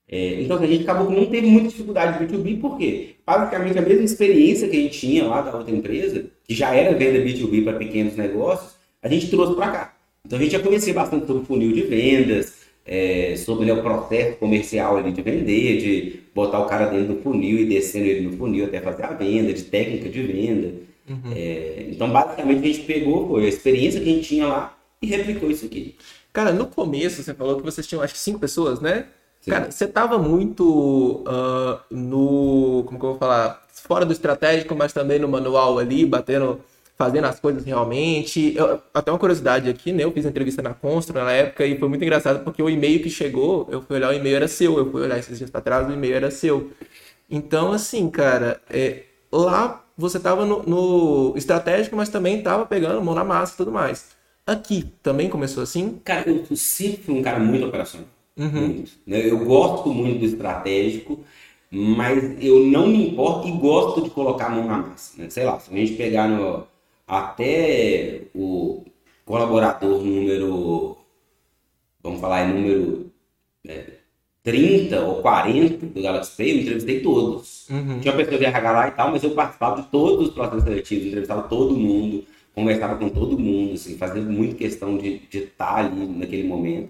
É, então a gente acabou que não teve muita dificuldade de B2B, por quê? Basicamente a mesma experiência que a gente tinha lá da outra empresa, que já era venda B2B para pequenos negócios, a gente trouxe para cá. Então a gente já conhecia bastante sobre funil de vendas, é, sobre né, o processo comercial ali de vender, de botar o cara dentro do funil e descendo ele no funil até fazer a venda, de técnica de venda. Uhum. É, então, basicamente, a gente pegou foi a experiência que a gente tinha lá e replicou isso aqui. Cara, no começo você falou que vocês tinham acho que cinco pessoas, né? Sim. Cara, você tava muito uh, no. Como que eu vou falar? Fora do estratégico, mas também no manual ali, batendo, fazendo as coisas realmente. Eu, até uma curiosidade aqui, né? Eu fiz entrevista na Constro na época e foi muito engraçado porque o e-mail que chegou, eu fui olhar o e-mail era seu. Eu fui olhar esses dias pra trás, o e-mail era seu. Então, assim, cara, é, lá você estava no, no, estratégico, mas também estava pegando mão na massa e tudo mais. Aqui também começou assim? Cara, eu sempre fui um cara muito operacional. Uhum. Muito, né? Eu gosto muito do estratégico, mas eu não me importo e gosto de colocar a mão na massa. Né? Sei lá, se a gente pegar no, até o colaborador número, vamos falar, é número é, 30 ou 40 do Galaxy Pay, eu entrevistei todos. Uhum. Tinha uma pessoa de RH lá e tal, mas eu participava de todos os processos seletivos, entrevistava todo mundo, conversava com todo mundo, assim, fazendo muito questão de, de estar ali naquele momento.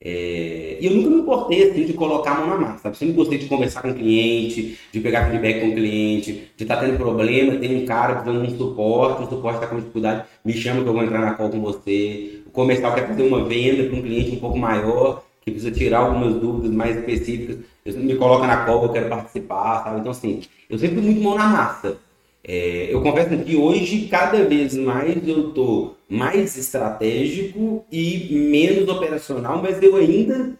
É... E eu nunca me importei assim, de colocar a mão na massa. Sabe? Sempre gostei de conversar com o cliente, de pegar feedback com o cliente, de estar tendo problema, tem um cara precisando um suporte, o suporte está com dificuldade, me chama que eu vou entrar na call com você. O comercial quer fazer uma venda para um cliente um pouco maior, que precisa tirar algumas dúvidas mais específicas, eu me coloca na cova, eu quero participar, sabe? Então, assim, eu sempre muito mão na massa. É, eu confesso que hoje, cada vez mais, eu tô mais estratégico e menos operacional, mas eu ainda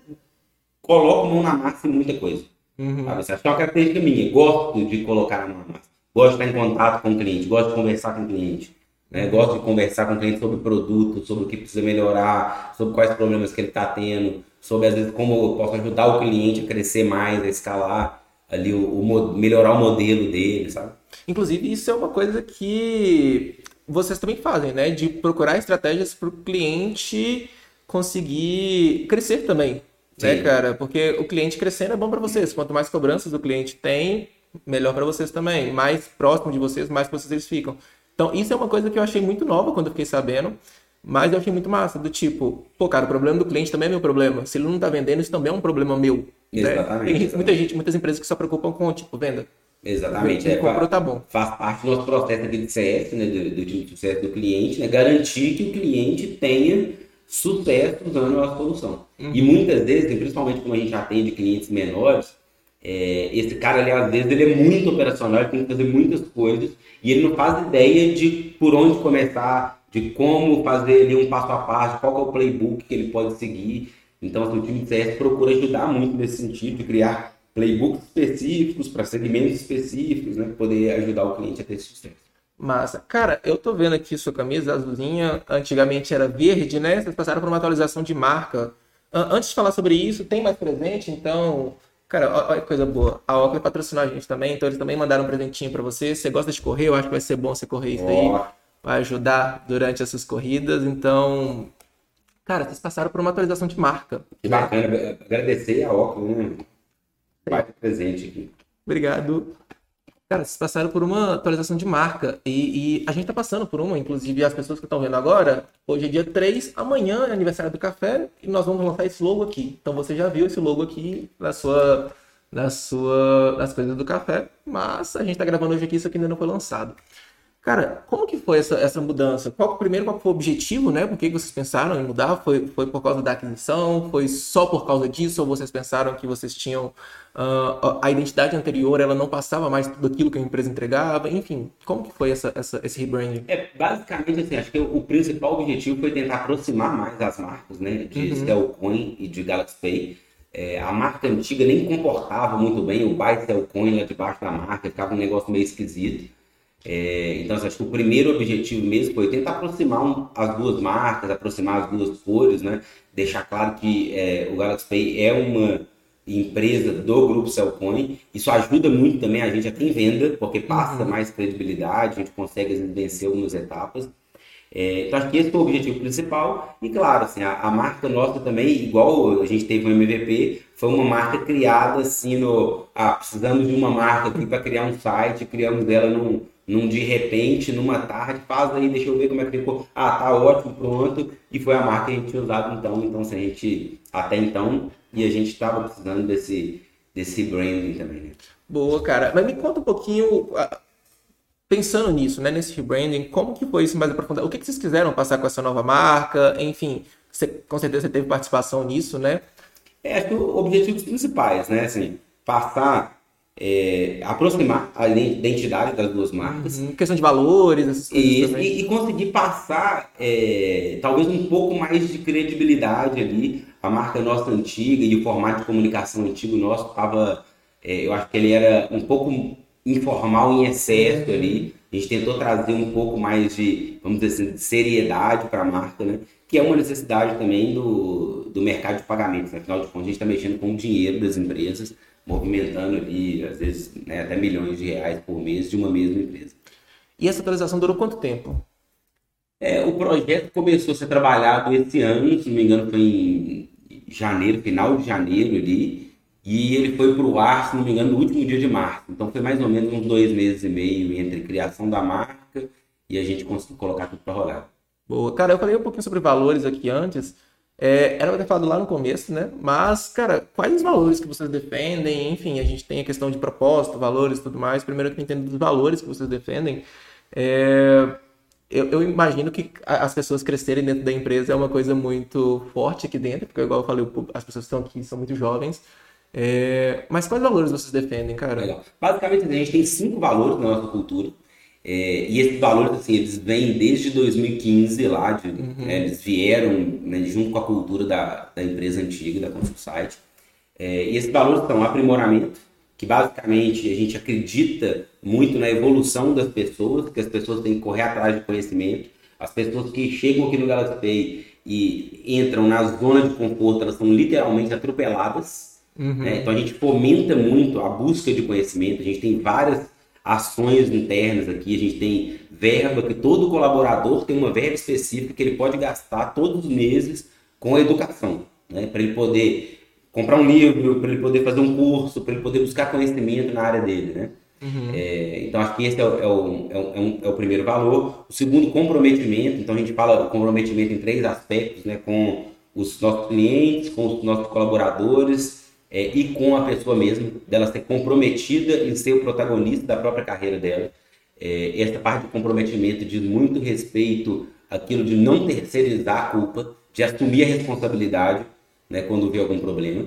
coloco mão na massa em muita coisa. Uhum. Sabe? Acho que é uma característica minha. Gosto de colocar a mão na massa. Gosto de estar em contato com o cliente, gosto de conversar com o cliente. Né? Gosto de conversar com o cliente sobre o produto, sobre o que precisa melhorar, sobre quais problemas que ele está tendo, sobre às vezes como eu posso ajudar o cliente a crescer mais, a escalar ali o, o melhorar o modelo dele, sabe? Inclusive isso é uma coisa que vocês também fazem, né? De procurar estratégias para o cliente conseguir crescer também, né, Sim. né, cara? Porque o cliente crescendo é bom para vocês. Quanto mais cobranças o cliente tem, melhor para vocês também. Mais próximo de vocês, mais vocês ficam. Então, isso é uma coisa que eu achei muito nova quando eu fiquei sabendo. Mas eu achei muito massa, do tipo, pô, cara, o problema do cliente também é meu problema. Se ele não tá vendendo, isso também é um problema meu. Exatamente. Né? Tem muita gente, muitas empresas que só preocupam com, tipo, venda. Exatamente. É, comprou, tá bom. Faz parte do nosso processo aqui de CS, né, do, do de sucesso do cliente, né, garantir que o cliente tenha sucesso usando a nossa solução. Uhum. E muitas vezes, principalmente como a gente atende clientes menores, é, esse cara ali, às vezes, ele é muito operacional, ele tem que fazer muitas coisas e ele não faz ideia de por onde começar, de como fazer ali um passo a passo, qual é o playbook que ele pode seguir. Então, assim, o time de CS procura ajudar muito nesse sentido, de criar playbooks específicos para segmentos específicos, né? Poder ajudar o cliente a ter sucesso. Massa. Cara, eu tô vendo aqui sua camisa azulzinha, antigamente era verde, né? Vocês passaram por uma atualização de marca. Antes de falar sobre isso, tem mais presente, então Cara, olha que coisa boa. A Oakley patrocinou a gente também, então eles também mandaram um presentinho para você. Você gosta de correr, eu acho que vai ser bom você correr isso aí. Vai ajudar durante essas corridas. Então, cara, vocês passaram por uma atualização de marca. Que bacana. Agradecer a Oakley, né? Vai presente aqui. Obrigado. Cara, vocês passaram por uma atualização de marca e, e a gente está passando por uma, inclusive as pessoas que estão vendo agora, hoje é dia 3, amanhã é aniversário do café e nós vamos lançar esse logo aqui. Então você já viu esse logo aqui na sua, na sua, nas coisas do café, mas a gente está gravando hoje aqui, isso aqui ainda não foi lançado. Cara, como que foi essa, essa mudança? Qual, primeiro, qual foi o objetivo, né? Por que vocês pensaram em mudar? Foi, foi por causa da aquisição? Foi só por causa disso? Ou vocês pensaram que vocês tinham uh, a identidade anterior, ela não passava mais tudo aquilo que a empresa entregava? Enfim, como que foi essa, essa, esse rebranding? É, basicamente, assim, acho que o, principal objetivo foi tentar aproximar mais as marcas, né? De uhum. Cellcoin e de Galaxy Pay. É, a marca antiga nem comportava muito bem o Buy Cellcoin lá debaixo da marca, ficava um negócio meio esquisito. É, então, acho que o primeiro objetivo mesmo foi tentar aproximar um, as duas marcas, aproximar as duas cores, né? Deixar claro que é, o Galaxy Pay é uma empresa do grupo Cellcoin. Isso ajuda muito também a gente aqui em venda, porque passa uhum. mais credibilidade, a gente consegue vencer algumas etapas. É, então, acho que esse foi o objetivo principal. E, claro, assim, a, a, marca nossa também, igual a gente teve um MVP, foi uma marca criada assim no... Ah, precisamos de uma marca aqui para criar um site, criamos ela num num de repente, numa tarde, faz aí, deixa eu ver como é que ficou. Ah, tá ótimo, pronto. E foi a marca que a gente tinha usado então. Então, se a gente, até então, e a gente estava precisando desse, desse branding também, né? Boa, cara. Mas me conta um pouquinho, pensando nisso, né, nesse rebranding, como que foi isso mais aprofundado? O que, que vocês quiseram passar com essa nova marca? Enfim, você, com certeza você teve participação nisso, né? É, acho que objetivos principais, né, assim, passar é, aproximar a identidade das duas marcas. Uhum, questão de valores, essas coisas e, também. E, e conseguir passar é, talvez um pouco mais de credibilidade ali. A marca nossa antiga e o formato de comunicação antigo nosso estava, é, eu acho que ele era um pouco informal em excesso uhum. ali. A gente tentou trazer um pouco mais de, vamos dizer assim, de seriedade para a marca, né? Que é uma necessidade também do, do mercado de pagamentos. Né? Afinal de contas, a gente está mexendo com o dinheiro das empresas movimentando ali, às vezes, né, até milhões de reais por mês de uma mesma empresa. E essa atualização durou quanto tempo? É, o projeto começou a ser trabalhado esse ano, se não me engano, foi em janeiro, final de janeiro ali, e ele foi para o ar, se não me engano, no último dia de março. Então foi mais ou menos uns dois meses e meio entre criação da marca e a gente conseguiu colocar tudo para rolar. Boa. Cara, eu falei um pouquinho sobre valores aqui antes. É, era para ter falado lá no começo, né? Mas, cara, quais os valores que vocês defendem? Enfim, a gente tem a questão de propósito, valores e tudo mais. Primeiro que eu entendo dos valores que vocês defendem. É, eu, eu, imagino que as pessoas crescerem dentro da empresa é uma coisa muito forte aqui dentro, porque, igual eu falei, as pessoas que estão aqui são muito jovens. É, mas quais valores vocês defendem, cara? Legal. Basicamente, a gente tem cinco valores na nossa cultura. É, e esses valores, assim, eles vêm desde 2015 lá, de, uhum. né, eles vieram né, junto com a cultura da, da empresa antiga, da Consulsite. É, e esses valores são aprimoramento, que basicamente a gente acredita muito na evolução das pessoas, que as pessoas têm que correr atrás de conhecimento. As pessoas que chegam aqui no Galaxy e entram na zona de conforto, elas são literalmente atropeladas. Uhum. Né? Então a gente fomenta muito a busca de conhecimento, a gente tem várias ações internas aqui, a gente tem verba que todo colaborador tem uma verba específica que ele pode gastar todos os meses com a educação, né? Para ele poder comprar um livro, para ele poder fazer um curso, para ele poder buscar conhecimento na área dele, né? Uhum. É, então, acho que esse é o, é, o, é, o, é o primeiro valor. O segundo, comprometimento. Então, a gente fala comprometimento em três aspectos, né? Com os nossos clientes, com os nossos colaboradores é, e com a pessoa mesmo, dela ser comprometida em ser o protagonista da própria carreira dela. É, essa parte de comprometimento diz muito respeito àquilo de não terceirizar a culpa, de assumir a responsabilidade né, quando vê algum problema.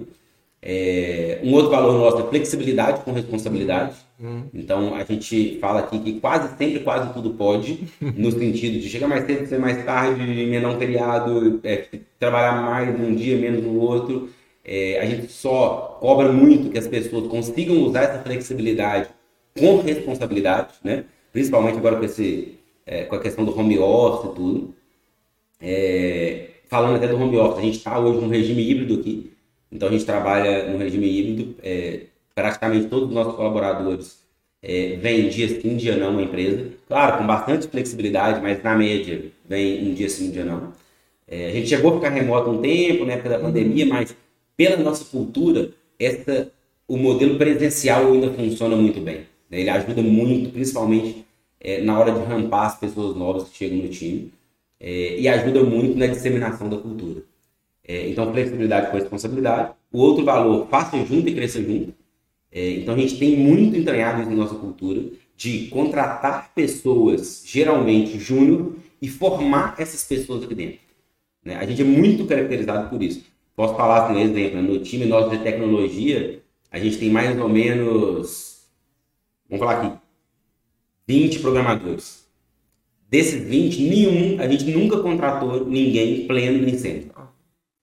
É, um outro valor nosso é flexibilidade com responsabilidade. Hum. Então a gente fala aqui que quase sempre, quase tudo pode, no sentido de chegar mais cedo, ser mais tarde, emendar um feriado, é, trabalhar mais um dia, menos no outro. É, a gente só cobra muito que as pessoas consigam usar essa flexibilidade com responsabilidade, né? principalmente agora com, esse, é, com a questão do home office e tudo. É, falando até do home office, a gente está hoje num regime híbrido aqui, então a gente trabalha no regime híbrido, é, praticamente todos os nossos colaboradores é, vêm dia sim, dia não uma empresa, claro, com bastante flexibilidade, mas na média vem um dia sim, dia não. É, a gente chegou a ficar remoto um tempo, na época da pandemia, mas pela nossa cultura, essa, o modelo presencial ainda funciona muito bem. Né? Ele ajuda muito, principalmente é, na hora de rampar as pessoas novas que chegam no time é, e ajuda muito na disseminação da cultura. É, então, flexibilidade com responsabilidade. O outro valor, faça junto e cresça junto. É, então, a gente tem muito entranhado isso na nossa cultura de contratar pessoas, geralmente júnior, e formar essas pessoas aqui dentro. Né? A gente é muito caracterizado por isso. Posso falar assim, um exemplo, no time nosso de tecnologia, a gente tem mais ou menos, vamos falar aqui, 20 programadores. Desses 20, nenhum, a gente nunca contratou ninguém pleno nem sempre.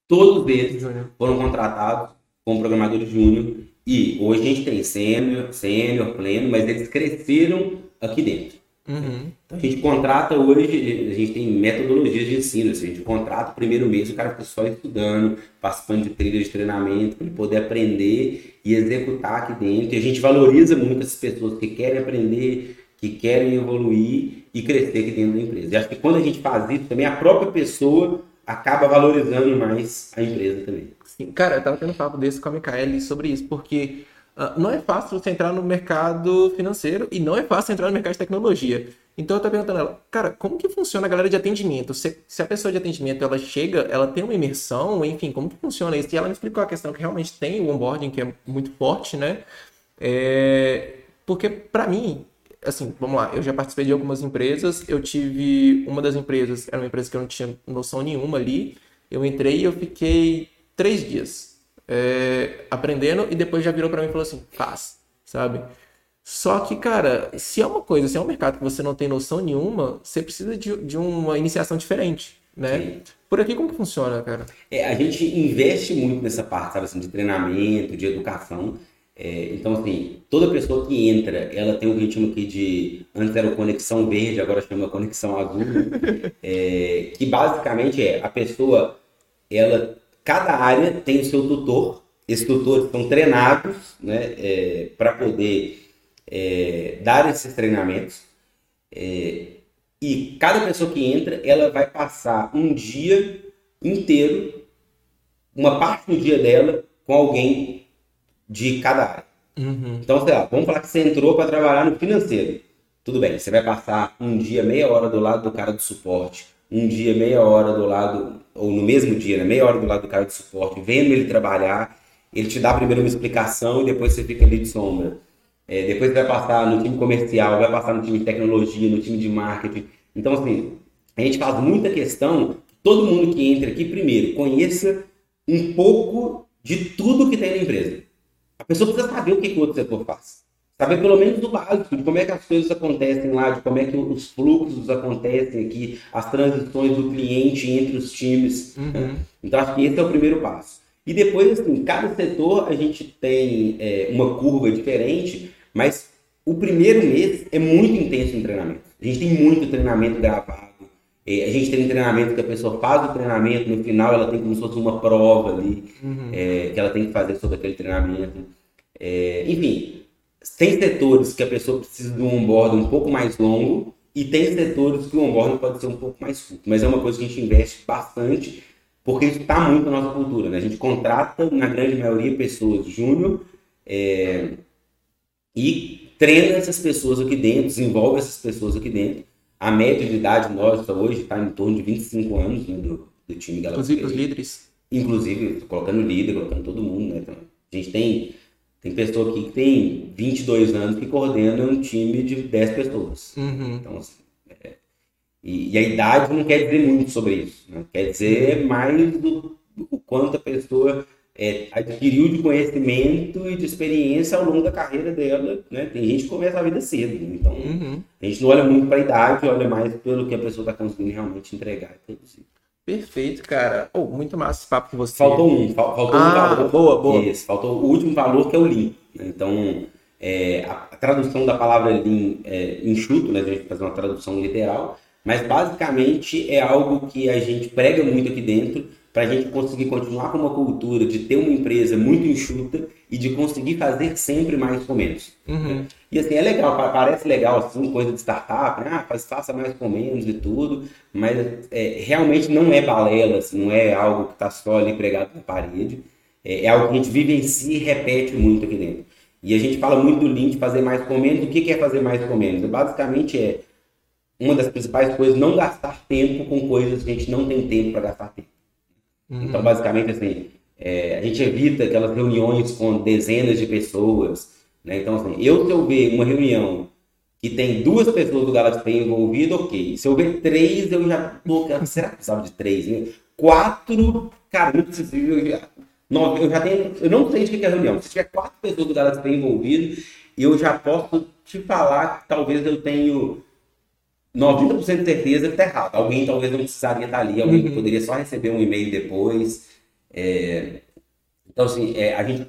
Todos eles foram contratados como programadores júnior e hoje a gente tem sênior, sênior, pleno, mas eles cresceram aqui dentro. Uhum. Então a gente contrata hoje, a gente tem metodologias de ensino. Assim, a gente contrata o primeiro mês, o cara fica só estudando, participando de trilhas de treinamento, para ele poder aprender e executar aqui dentro. E a gente valoriza muito essas pessoas que querem aprender, que querem evoluir e crescer aqui dentro da empresa. E acho que quando a gente faz isso, também a própria pessoa acaba valorizando mais a empresa também. Sim, cara, eu tava tendo um papo desse com a Micaele sobre isso, porque uh, não é fácil você entrar no mercado financeiro e não é fácil entrar no mercado de tecnologia. Então eu tô perguntando a ela, cara, como que funciona a galera de atendimento? Se, se, a pessoa de atendimento ela chega, ela tem uma imersão, enfim, como que funciona isso? E ela me explicou a questão que realmente tem o onboarding que é muito forte, né? É... Porque para mim, assim, vamos lá, eu já participei de algumas empresas, eu tive uma das empresas, era uma empresa que eu não tinha noção nenhuma ali, eu entrei e eu fiquei três dias é, aprendendo e depois já virou para mim e falou assim, faz, sabe? Só que, cara, se é uma coisa, se é um mercado que você não tem noção nenhuma, você precisa de, de uma iniciação diferente, né? Sim. Por aqui como funciona, cara? É, a gente investe muito nessa parte, sabe assim, de treinamento, de educação, é, então, assim, toda pessoa que entra, ela tem um ritmo aqui de. Antes era conexão verde, agora chama conexão azul. é, que basicamente é a pessoa, ela. Cada área tem o seu tutor. Esses tutores são treinados né, é, para poder é, dar esses treinamentos. É, e cada pessoa que entra, ela vai passar um dia inteiro, uma parte do dia dela, com alguém de cada área. Uhum. Então, sei lá, vamos falar que você entrou para trabalhar no financeiro. Tudo bem, você vai passar um dia, meia hora do lado do cara do suporte, um dia, meia hora do lado, ou no mesmo dia, né, meia hora do lado do cara do suporte, vendo ele trabalhar, ele te dá primeiro uma explicação e depois você fica ali de sombra. É, depois vai passar no time comercial, vai passar no time de tecnologia, no time de marketing. Então, assim, a gente faz muita questão que todo mundo que entra aqui, primeiro, conheça um pouco de tudo que tem na empresa. A pessoa precisa saber o que, que o outro setor faz. Saber pelo menos do básico, de como é que as coisas acontecem lá, de como é que os fluxos acontecem aqui, as transições do cliente entre os times. Uhum. Né? Então, acho que esse é o primeiro passo. E depois, assim, cada setor a gente tem é, uma curva diferente, mas o primeiro mês é muito intenso em treinamento. A gente tem muito treinamento gravado. É, a gente tem treinamento que a pessoa faz o treinamento, no final ela tem como se fosse uma prova ali, uhum. é, que ela tem que fazer sobre aquele treinamento. É, enfim, tem setores que a pessoa precisa de um onboard um pouco mais longo e tem setores que o onboard pode ser um pouco mais curto. Mas é uma coisa que a gente investe bastante porque isso está muito na nossa cultura. Né? A gente contrata, na grande maioria, pessoas júnior é, e treina essas pessoas aqui dentro, desenvolve essas pessoas aqui dentro. A média de idade nossa hoje está em torno de 25 anos né, do, do time Galaxy. Inclusive os líderes. Inclusive, colocando líder, colocando todo mundo, né? Então, a gente tem, tem pessoa aqui que tem 22 anos que coordena um time de 10 pessoas. Uhum. Então, assim, é, e, e, a idade não quer dizer muito sobre isso. Né? Quer dizer mais do, do quanto a pessoa é, adquiriu de conhecimento e de experiência ao longo da carreira dela. Né? Tem gente que começa a vida cedo. Né? Então, uhum. a gente não olha muito para a idade, olha mais pelo que a pessoa está conseguindo realmente entregar e produzir. Perfeito, cara. Oh, muito massa esse papo que você. Faltou um, faltou ah, um valor. Boa, boa. Isso, faltou o último valor que é o Lean. Então, é, a, a, tradução da palavra Lean é enxuto, né? A gente fazer uma tradução literal, mas basicamente é algo que a gente prega muito aqui dentro para a gente conseguir continuar com uma cultura de ter uma empresa muito enxuta e de conseguir fazer sempre mais com menos. Uhum. E assim, é legal, parece legal, assim, coisa de startup, né? ah, faz, faça mais com menos e tudo, mas é, realmente não é balela, assim, não é algo que está só ali pregado na parede, é, é, algo que a gente vive em si e repete muito aqui dentro. E a gente fala muito do link de fazer mais com menos, o que é fazer mais com menos? Basicamente é uma das principais coisas, não gastar tempo com coisas que a gente não tem tempo para gastar tempo. Uhum. Então, basicamente, assim, é, a gente evita aquelas reuniões com dezenas de pessoas. Né? Então, assim, eu, se eu ver uma reunião que tem duas pessoas do Galaxy envolvido, ok. Se eu ver três, eu já tô. Será que precisava de três? Né? Quatro, cara, não precisa. Eu já, não, eu já tenho. Eu não sei de que é reunião. Se tiver quatro pessoas do Galaxy envolvido, eu já posso te falar que talvez eu tenho 90% de certeza que está errado. Alguém talvez não precisaria estar ali, alguém uhum. poderia só receber um e-mail depois. É... Então, assim, é, a gente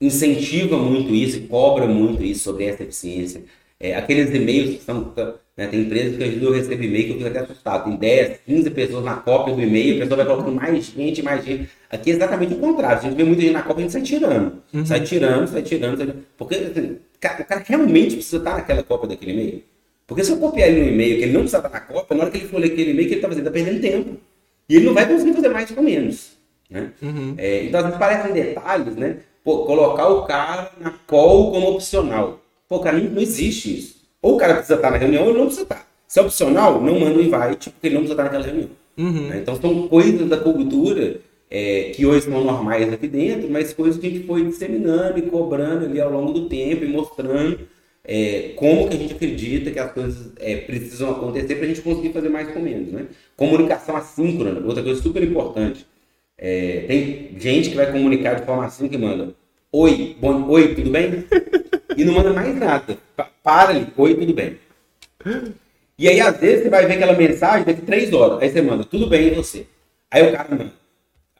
incentiva muito isso, cobra muito isso sobre essa eficiência. É, aqueles e-mails que são. Né, tem empresas que eu recebo e-mail que eu fico até assustado. Tem 10, 15 pessoas na cópia do e-mail, a pessoa vai colocando mais gente, mais gente. Aqui é exatamente o contrário. A gente vê muita gente na cópia, a gente sai tirando. Uhum. Sai tirando, sai tirando, sai tirando. Porque assim, o cara realmente precisa estar naquela cópia daquele e-mail. Porque se eu copiar ele no e-mail que ele não precisa estar na cópia, na hora que ele for ler aquele e-mail que ele está fazendo, está perdendo tempo. E ele não vai conseguir fazer mais com menos. Né? Uhum. É, então, às vezes parecem detalhes, né? Pô, colocar o cara na call como opcional. Pô, cara, não, não existe isso. Ou o cara precisa estar na reunião ou ele não precisa estar. Se é opcional, não manda um invite, porque ele não precisa estar naquela reunião. Uhum. Né? Então, são coisas da cultura é, que hoje são normais aqui dentro, mas coisas que a gente foi disseminando e cobrando ali ao longo do tempo e mostrando é, como que a gente acredita que as coisas é, precisam acontecer para a gente conseguir fazer mais com menos. Né? Comunicação assíncrona, outra coisa super importante. É, tem gente que vai comunicar de forma assim que manda Oi, bom, oi, tudo bem? E não manda mais nada. Para ali, oi, tudo bem. E aí, às vezes, você vai ver aquela mensagem daqui três horas. Aí você manda, tudo bem, e você? Aí o cara manda,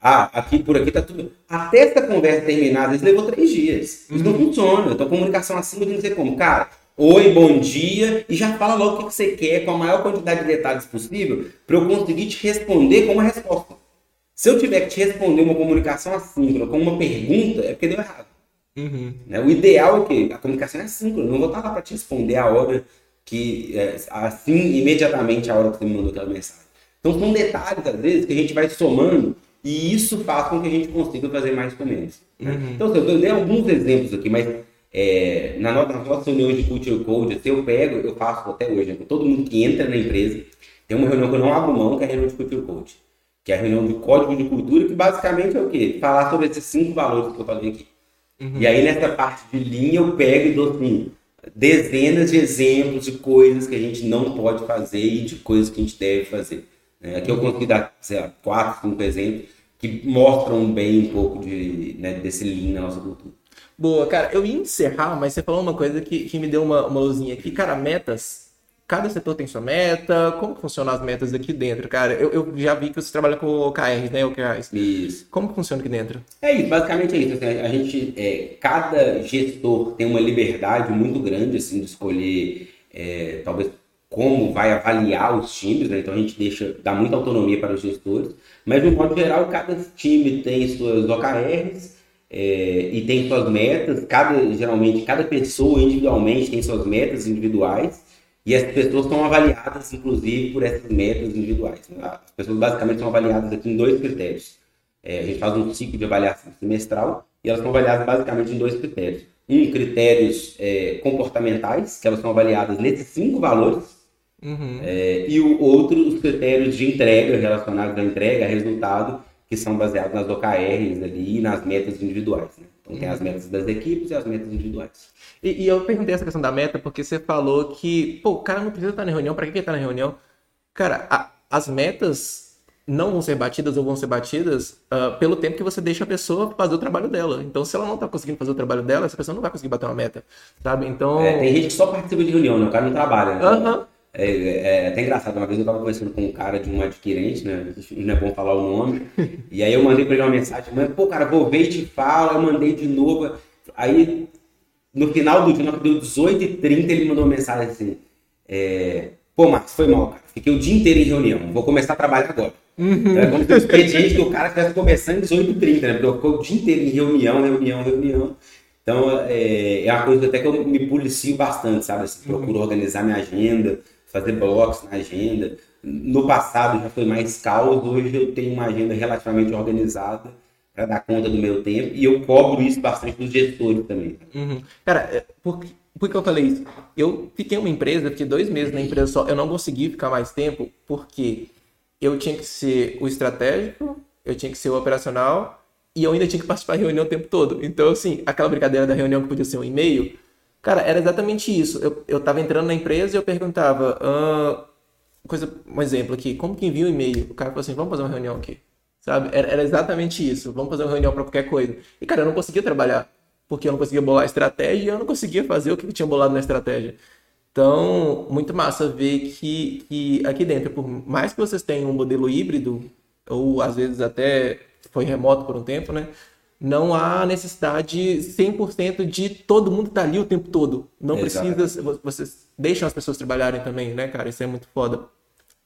ah, aqui por aqui tá tudo. Até essa conversa às vezes levou três dias. Isso não funciona. Então, comunicação assim tem que ser como? Cara, oi, bom dia, e já fala logo o que você quer, com a maior quantidade de detalhes possível, para eu conseguir te responder com uma resposta. Se eu tiver que te responder uma comunicação assíncrona com uma pergunta, é porque deu errado. Uhum. Né? O ideal é que a comunicação é assíncrona. Eu não vou estar lá para te responder a hora que, é, assim, imediatamente a hora que você me mandou aquela mensagem. Então, são detalhes, às vezes, que a gente vai somando e isso faz com que a gente consiga fazer mais com menos. Né? Uhum. Então, eu dei alguns exemplos aqui, mas é, na nossa, nas nossas reuniões de Culture Code, se eu pego, eu faço até hoje, né, todo mundo que entra na empresa, tem uma reunião que eu não abro mão, que é a reunião de Culture Code, que é a reunião de código de cultura, que basicamente é o quê? Falar sobre esses cinco valores que eu falei aqui. Uhum. E aí, nessa parte de linha, eu pego e dou assim, dezenas de exemplos de coisas que a gente não pode fazer e de coisas que a gente deve fazer. Né? Aqui eu consegui dar, sei lá, quatro, cinco exemplos que mostram bem um pouco de, né, desse lean na nossa cultura. Boa, cara, eu ia encerrar, mas você falou uma coisa que, que me deu uma, uma luzinha aqui. Cara, metas, cada setor tem sua meta, como funcionam as metas aqui dentro, cara? Eu, eu já vi que você trabalha com OKRs, né, OKRs. Isso. Como funciona aqui dentro? É isso, basicamente é isso. Assim, a gente, é, cada gestor tem uma liberdade muito grande, assim, de escolher, é, talvez, como vai avaliar os times, né? Então a gente deixa, dá muita autonomia para os gestores, mas de um modo geral, cada time tem suas OKRs é, e tem suas metas, cada, geralmente cada pessoa individualmente tem suas metas individuais e as pessoas são avaliadas, inclusive, por essas metas individuais. As pessoas basicamente são avaliadas aqui em dois critérios. É, a gente faz um ciclo de avaliação semestral e elas são avaliadas basicamente em dois critérios. Um, critérios é, comportamentais, que elas são avaliadas nesses cinco valores. Uhum. É, e o outro, os critérios de entrega, relacionados à entrega, resultado, que são baseados nas OKRs ali e nas metas individuais. Né? Então tem as Uhum. metas das equipes e as metas individuais. E, e eu perguntei essa questão da meta porque você falou que, pô, o cara não precisa estar na reunião, pra que ele tá na reunião? Cara, a- as metas não vão ser batidas ou vão ser batidas ah, pelo tempo que você deixa a pessoa fazer o trabalho dela. Então, se ela não tá conseguindo fazer o trabalho dela, essa pessoa não vai conseguir bater uma meta, sabe? Então... É, tem gente que só participa de reunião, né? O cara não trabalha. Né? Aham. É, é, é até engraçado, uma vez eu tava conversando com um cara de um adquirente, né? Não é bom falar o nome. E aí eu mandei pra ele uma mensagem, mas, pô, cara, vou ver e te falo, eu mandei de novo. Aí, no final do dia, deu 18h30, ele mandou uma mensagem assim, é, pô, Marcos, foi mal, cara. Fiquei o dia inteiro em reunião, vou começar a trabalhar agora. É como se o expediente que o cara estivesse começando às 18h30, né? Porque eu fico o dia inteiro em reunião, reunião, reunião. Então, é, é uma coisa até que eu me policio bastante, sabe? Assim, procuro organizar minha agenda, fazer blocos na agenda. No passado já foi mais caos, hoje eu tenho uma agenda relativamente organizada para dar conta do meu tempo e eu cobro isso bastante dos gestores também. Uhum. Cara, é, por, por que eu falei isso? Eu fiquei uma empresa, fiquei dois meses na empresa só, eu não consegui ficar mais tempo porque eu tinha que ser o estratégico, eu tinha que ser o operacional e eu ainda tinha que participar da reunião o tempo todo. Então, assim, aquela brincadeira da reunião que podia ser um e-mail, cara, era exatamente isso. Eu, eu tava entrando na empresa e eu perguntava, ah, coisa, um exemplo aqui, como que envia um e-mail? O cara falou assim, vamos fazer uma reunião aqui. Sabe? Era, era exatamente isso. Vamos fazer uma reunião para qualquer coisa. E, cara, eu não conseguia trabalhar. Porque eu não conseguia bolar a estratégia e eu não conseguia fazer o que eu tinha bolado na estratégia. Então, muito massa ver que, que aqui dentro, por mais que vocês tenham um modelo híbrido, ou às vezes até foi remoto por um tempo, né? Não há necessidade 100% de todo mundo estar ali o tempo todo. Não Exato. precisa, vocês deixam as pessoas trabalharem também, né, cara? Isso é muito foda.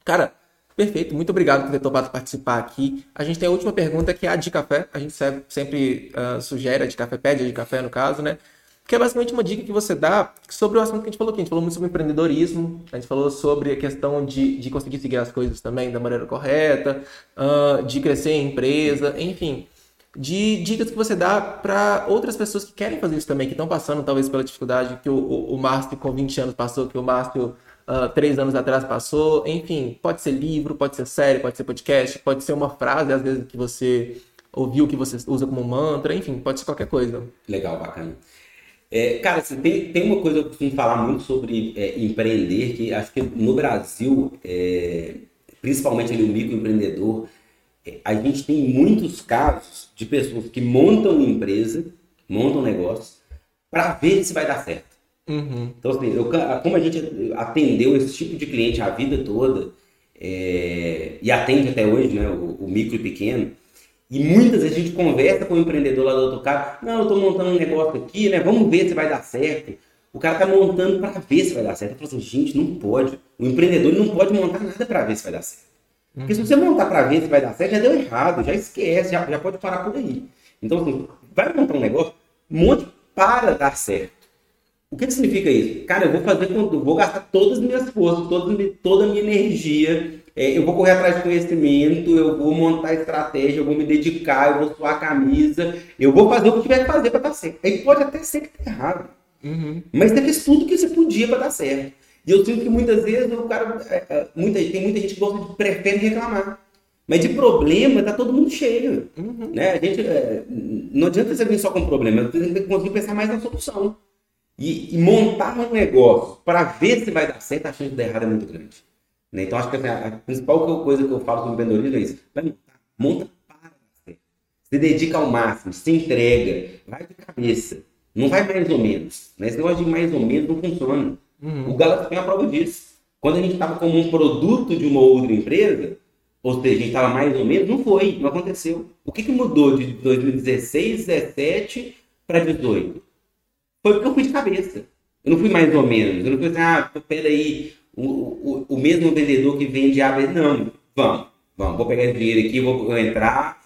Cara, perfeito. Muito obrigado por ter topado participar aqui. A gente tem a última pergunta que é a de café. A gente sempre, ah, sugere a de café, pede a de café no caso, né? Que é basicamente uma dica que você dá sobre o assunto que a gente falou aqui. A gente falou muito sobre empreendedorismo, a gente falou sobre a questão de, de conseguir seguir as coisas também da maneira correta, ah, de crescer em empresa, enfim. De dicas que você dá para outras pessoas que querem fazer isso também, que estão passando talvez pela dificuldade que o, o, o Márcio com 20 anos passou, que o Márcio ah, três anos atrás passou. Enfim, pode ser livro, pode ser série, pode ser podcast, pode ser uma frase, às vezes, que você ouviu, que você usa como mantra, enfim, pode ser qualquer coisa. Legal, bacana. É, cara, assim, tem, tem uma coisa que eu costumo falar muito sobre é, empreender, que acho que no Brasil, é, principalmente ali o microempreendedor, é, a gente tem muitos casos de pessoas que montam uma empresa, montam um negócio, para ver se vai dar certo. Uhum. Então, assim, eu, como a gente atendeu esse tipo de cliente a vida toda, é, e atende até hoje, né, o, o micro e pequeno, e muitas vezes a gente conversa com o empreendedor lá do outro cara, não, eu estou montando um negócio aqui, né, vamos ver se vai dar certo. O cara está montando para ver se vai dar certo. Eu falo assim, gente, não pode. O empreendedor não pode montar nada para ver se vai dar certo. Porque se você montar para ver se vai dar certo, já deu errado, já esquece, já, já pode parar por aí. Então, assim, vai montar um negócio, monte para dar certo. O que, que significa isso? Cara, eu vou fazer, eu vou gastar todas as minhas forças, toda, toda a minha energia, é, eu vou correr atrás de conhecimento, eu vou montar estratégia, eu vou me dedicar, eu vou suar a camisa, eu vou fazer o que tiver que fazer para dar certo. Aí pode até ser que dê errado. Uhum. Mas você fez tudo que você podia para dar certo. E eu sinto que muitas vezes o cara. é, é, muita, tem muita gente que gosta de, prefere reclamar. Mas de problema tá todo mundo cheio. Uhum. Né? A gente, é, não adianta você vir só com problema, você tem que conseguir pensar mais na solução. E, e montar um negócio para ver se vai dar certo, a chance de dar errado é muito grande. Né? Então acho que assim, a, principal coisa que eu falo sobre empreendedorismo é isso. Vai montar, monta para certo. Se dedica ao máximo, se entrega, vai de cabeça. Não vai mais ou menos. Né? Esse negócio de mais ou menos não funciona. O Galaxy tem a prova disso. Quando a gente estava como um produto de uma outra empresa, ou seja, a gente estava mais ou menos, não foi, não aconteceu. O que, que mudou de 2016, 17 para 18? Foi porque eu fui de cabeça. Eu não fui mais ou menos. Eu não fui assim, ah, peraí, o, o, o mesmo vendedor que vende A, B, não, vamos, vamos, vou pegar esse dinheiro aqui, vou, vou entrar,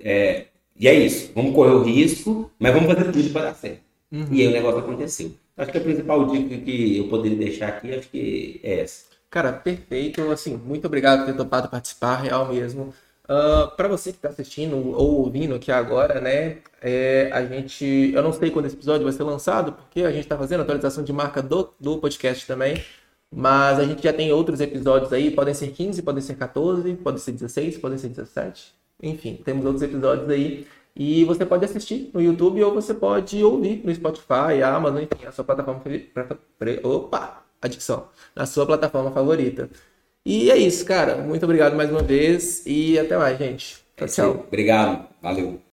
é, e é isso, vamos correr o risco, mas vamos fazer tudo para dar certo. E aí o negócio aconteceu. Acho que a principal dica que eu poderia deixar aqui, acho que é essa. Cara, perfeito. Assim, muito obrigado por ter topado participar, real mesmo. Uh, para você que está assistindo ou ouvindo aqui agora, né? É, a gente. Eu não sei quando esse episódio vai ser lançado, porque a gente está fazendo atualização de marca do, do podcast também. Mas a gente já tem outros episódios aí, podem ser 15, podem ser 14, podem ser 16, podem ser 17. Enfim, temos outros episódios aí. E você pode assistir no YouTube ou você pode ouvir no Spotify, Amazon, enfim, a sua plataforma favorita. Opa! Adicção. Na sua plataforma favorita. E é isso, cara. Muito obrigado mais uma vez e até mais, gente. Tchau, é tchau. Obrigado. Valeu.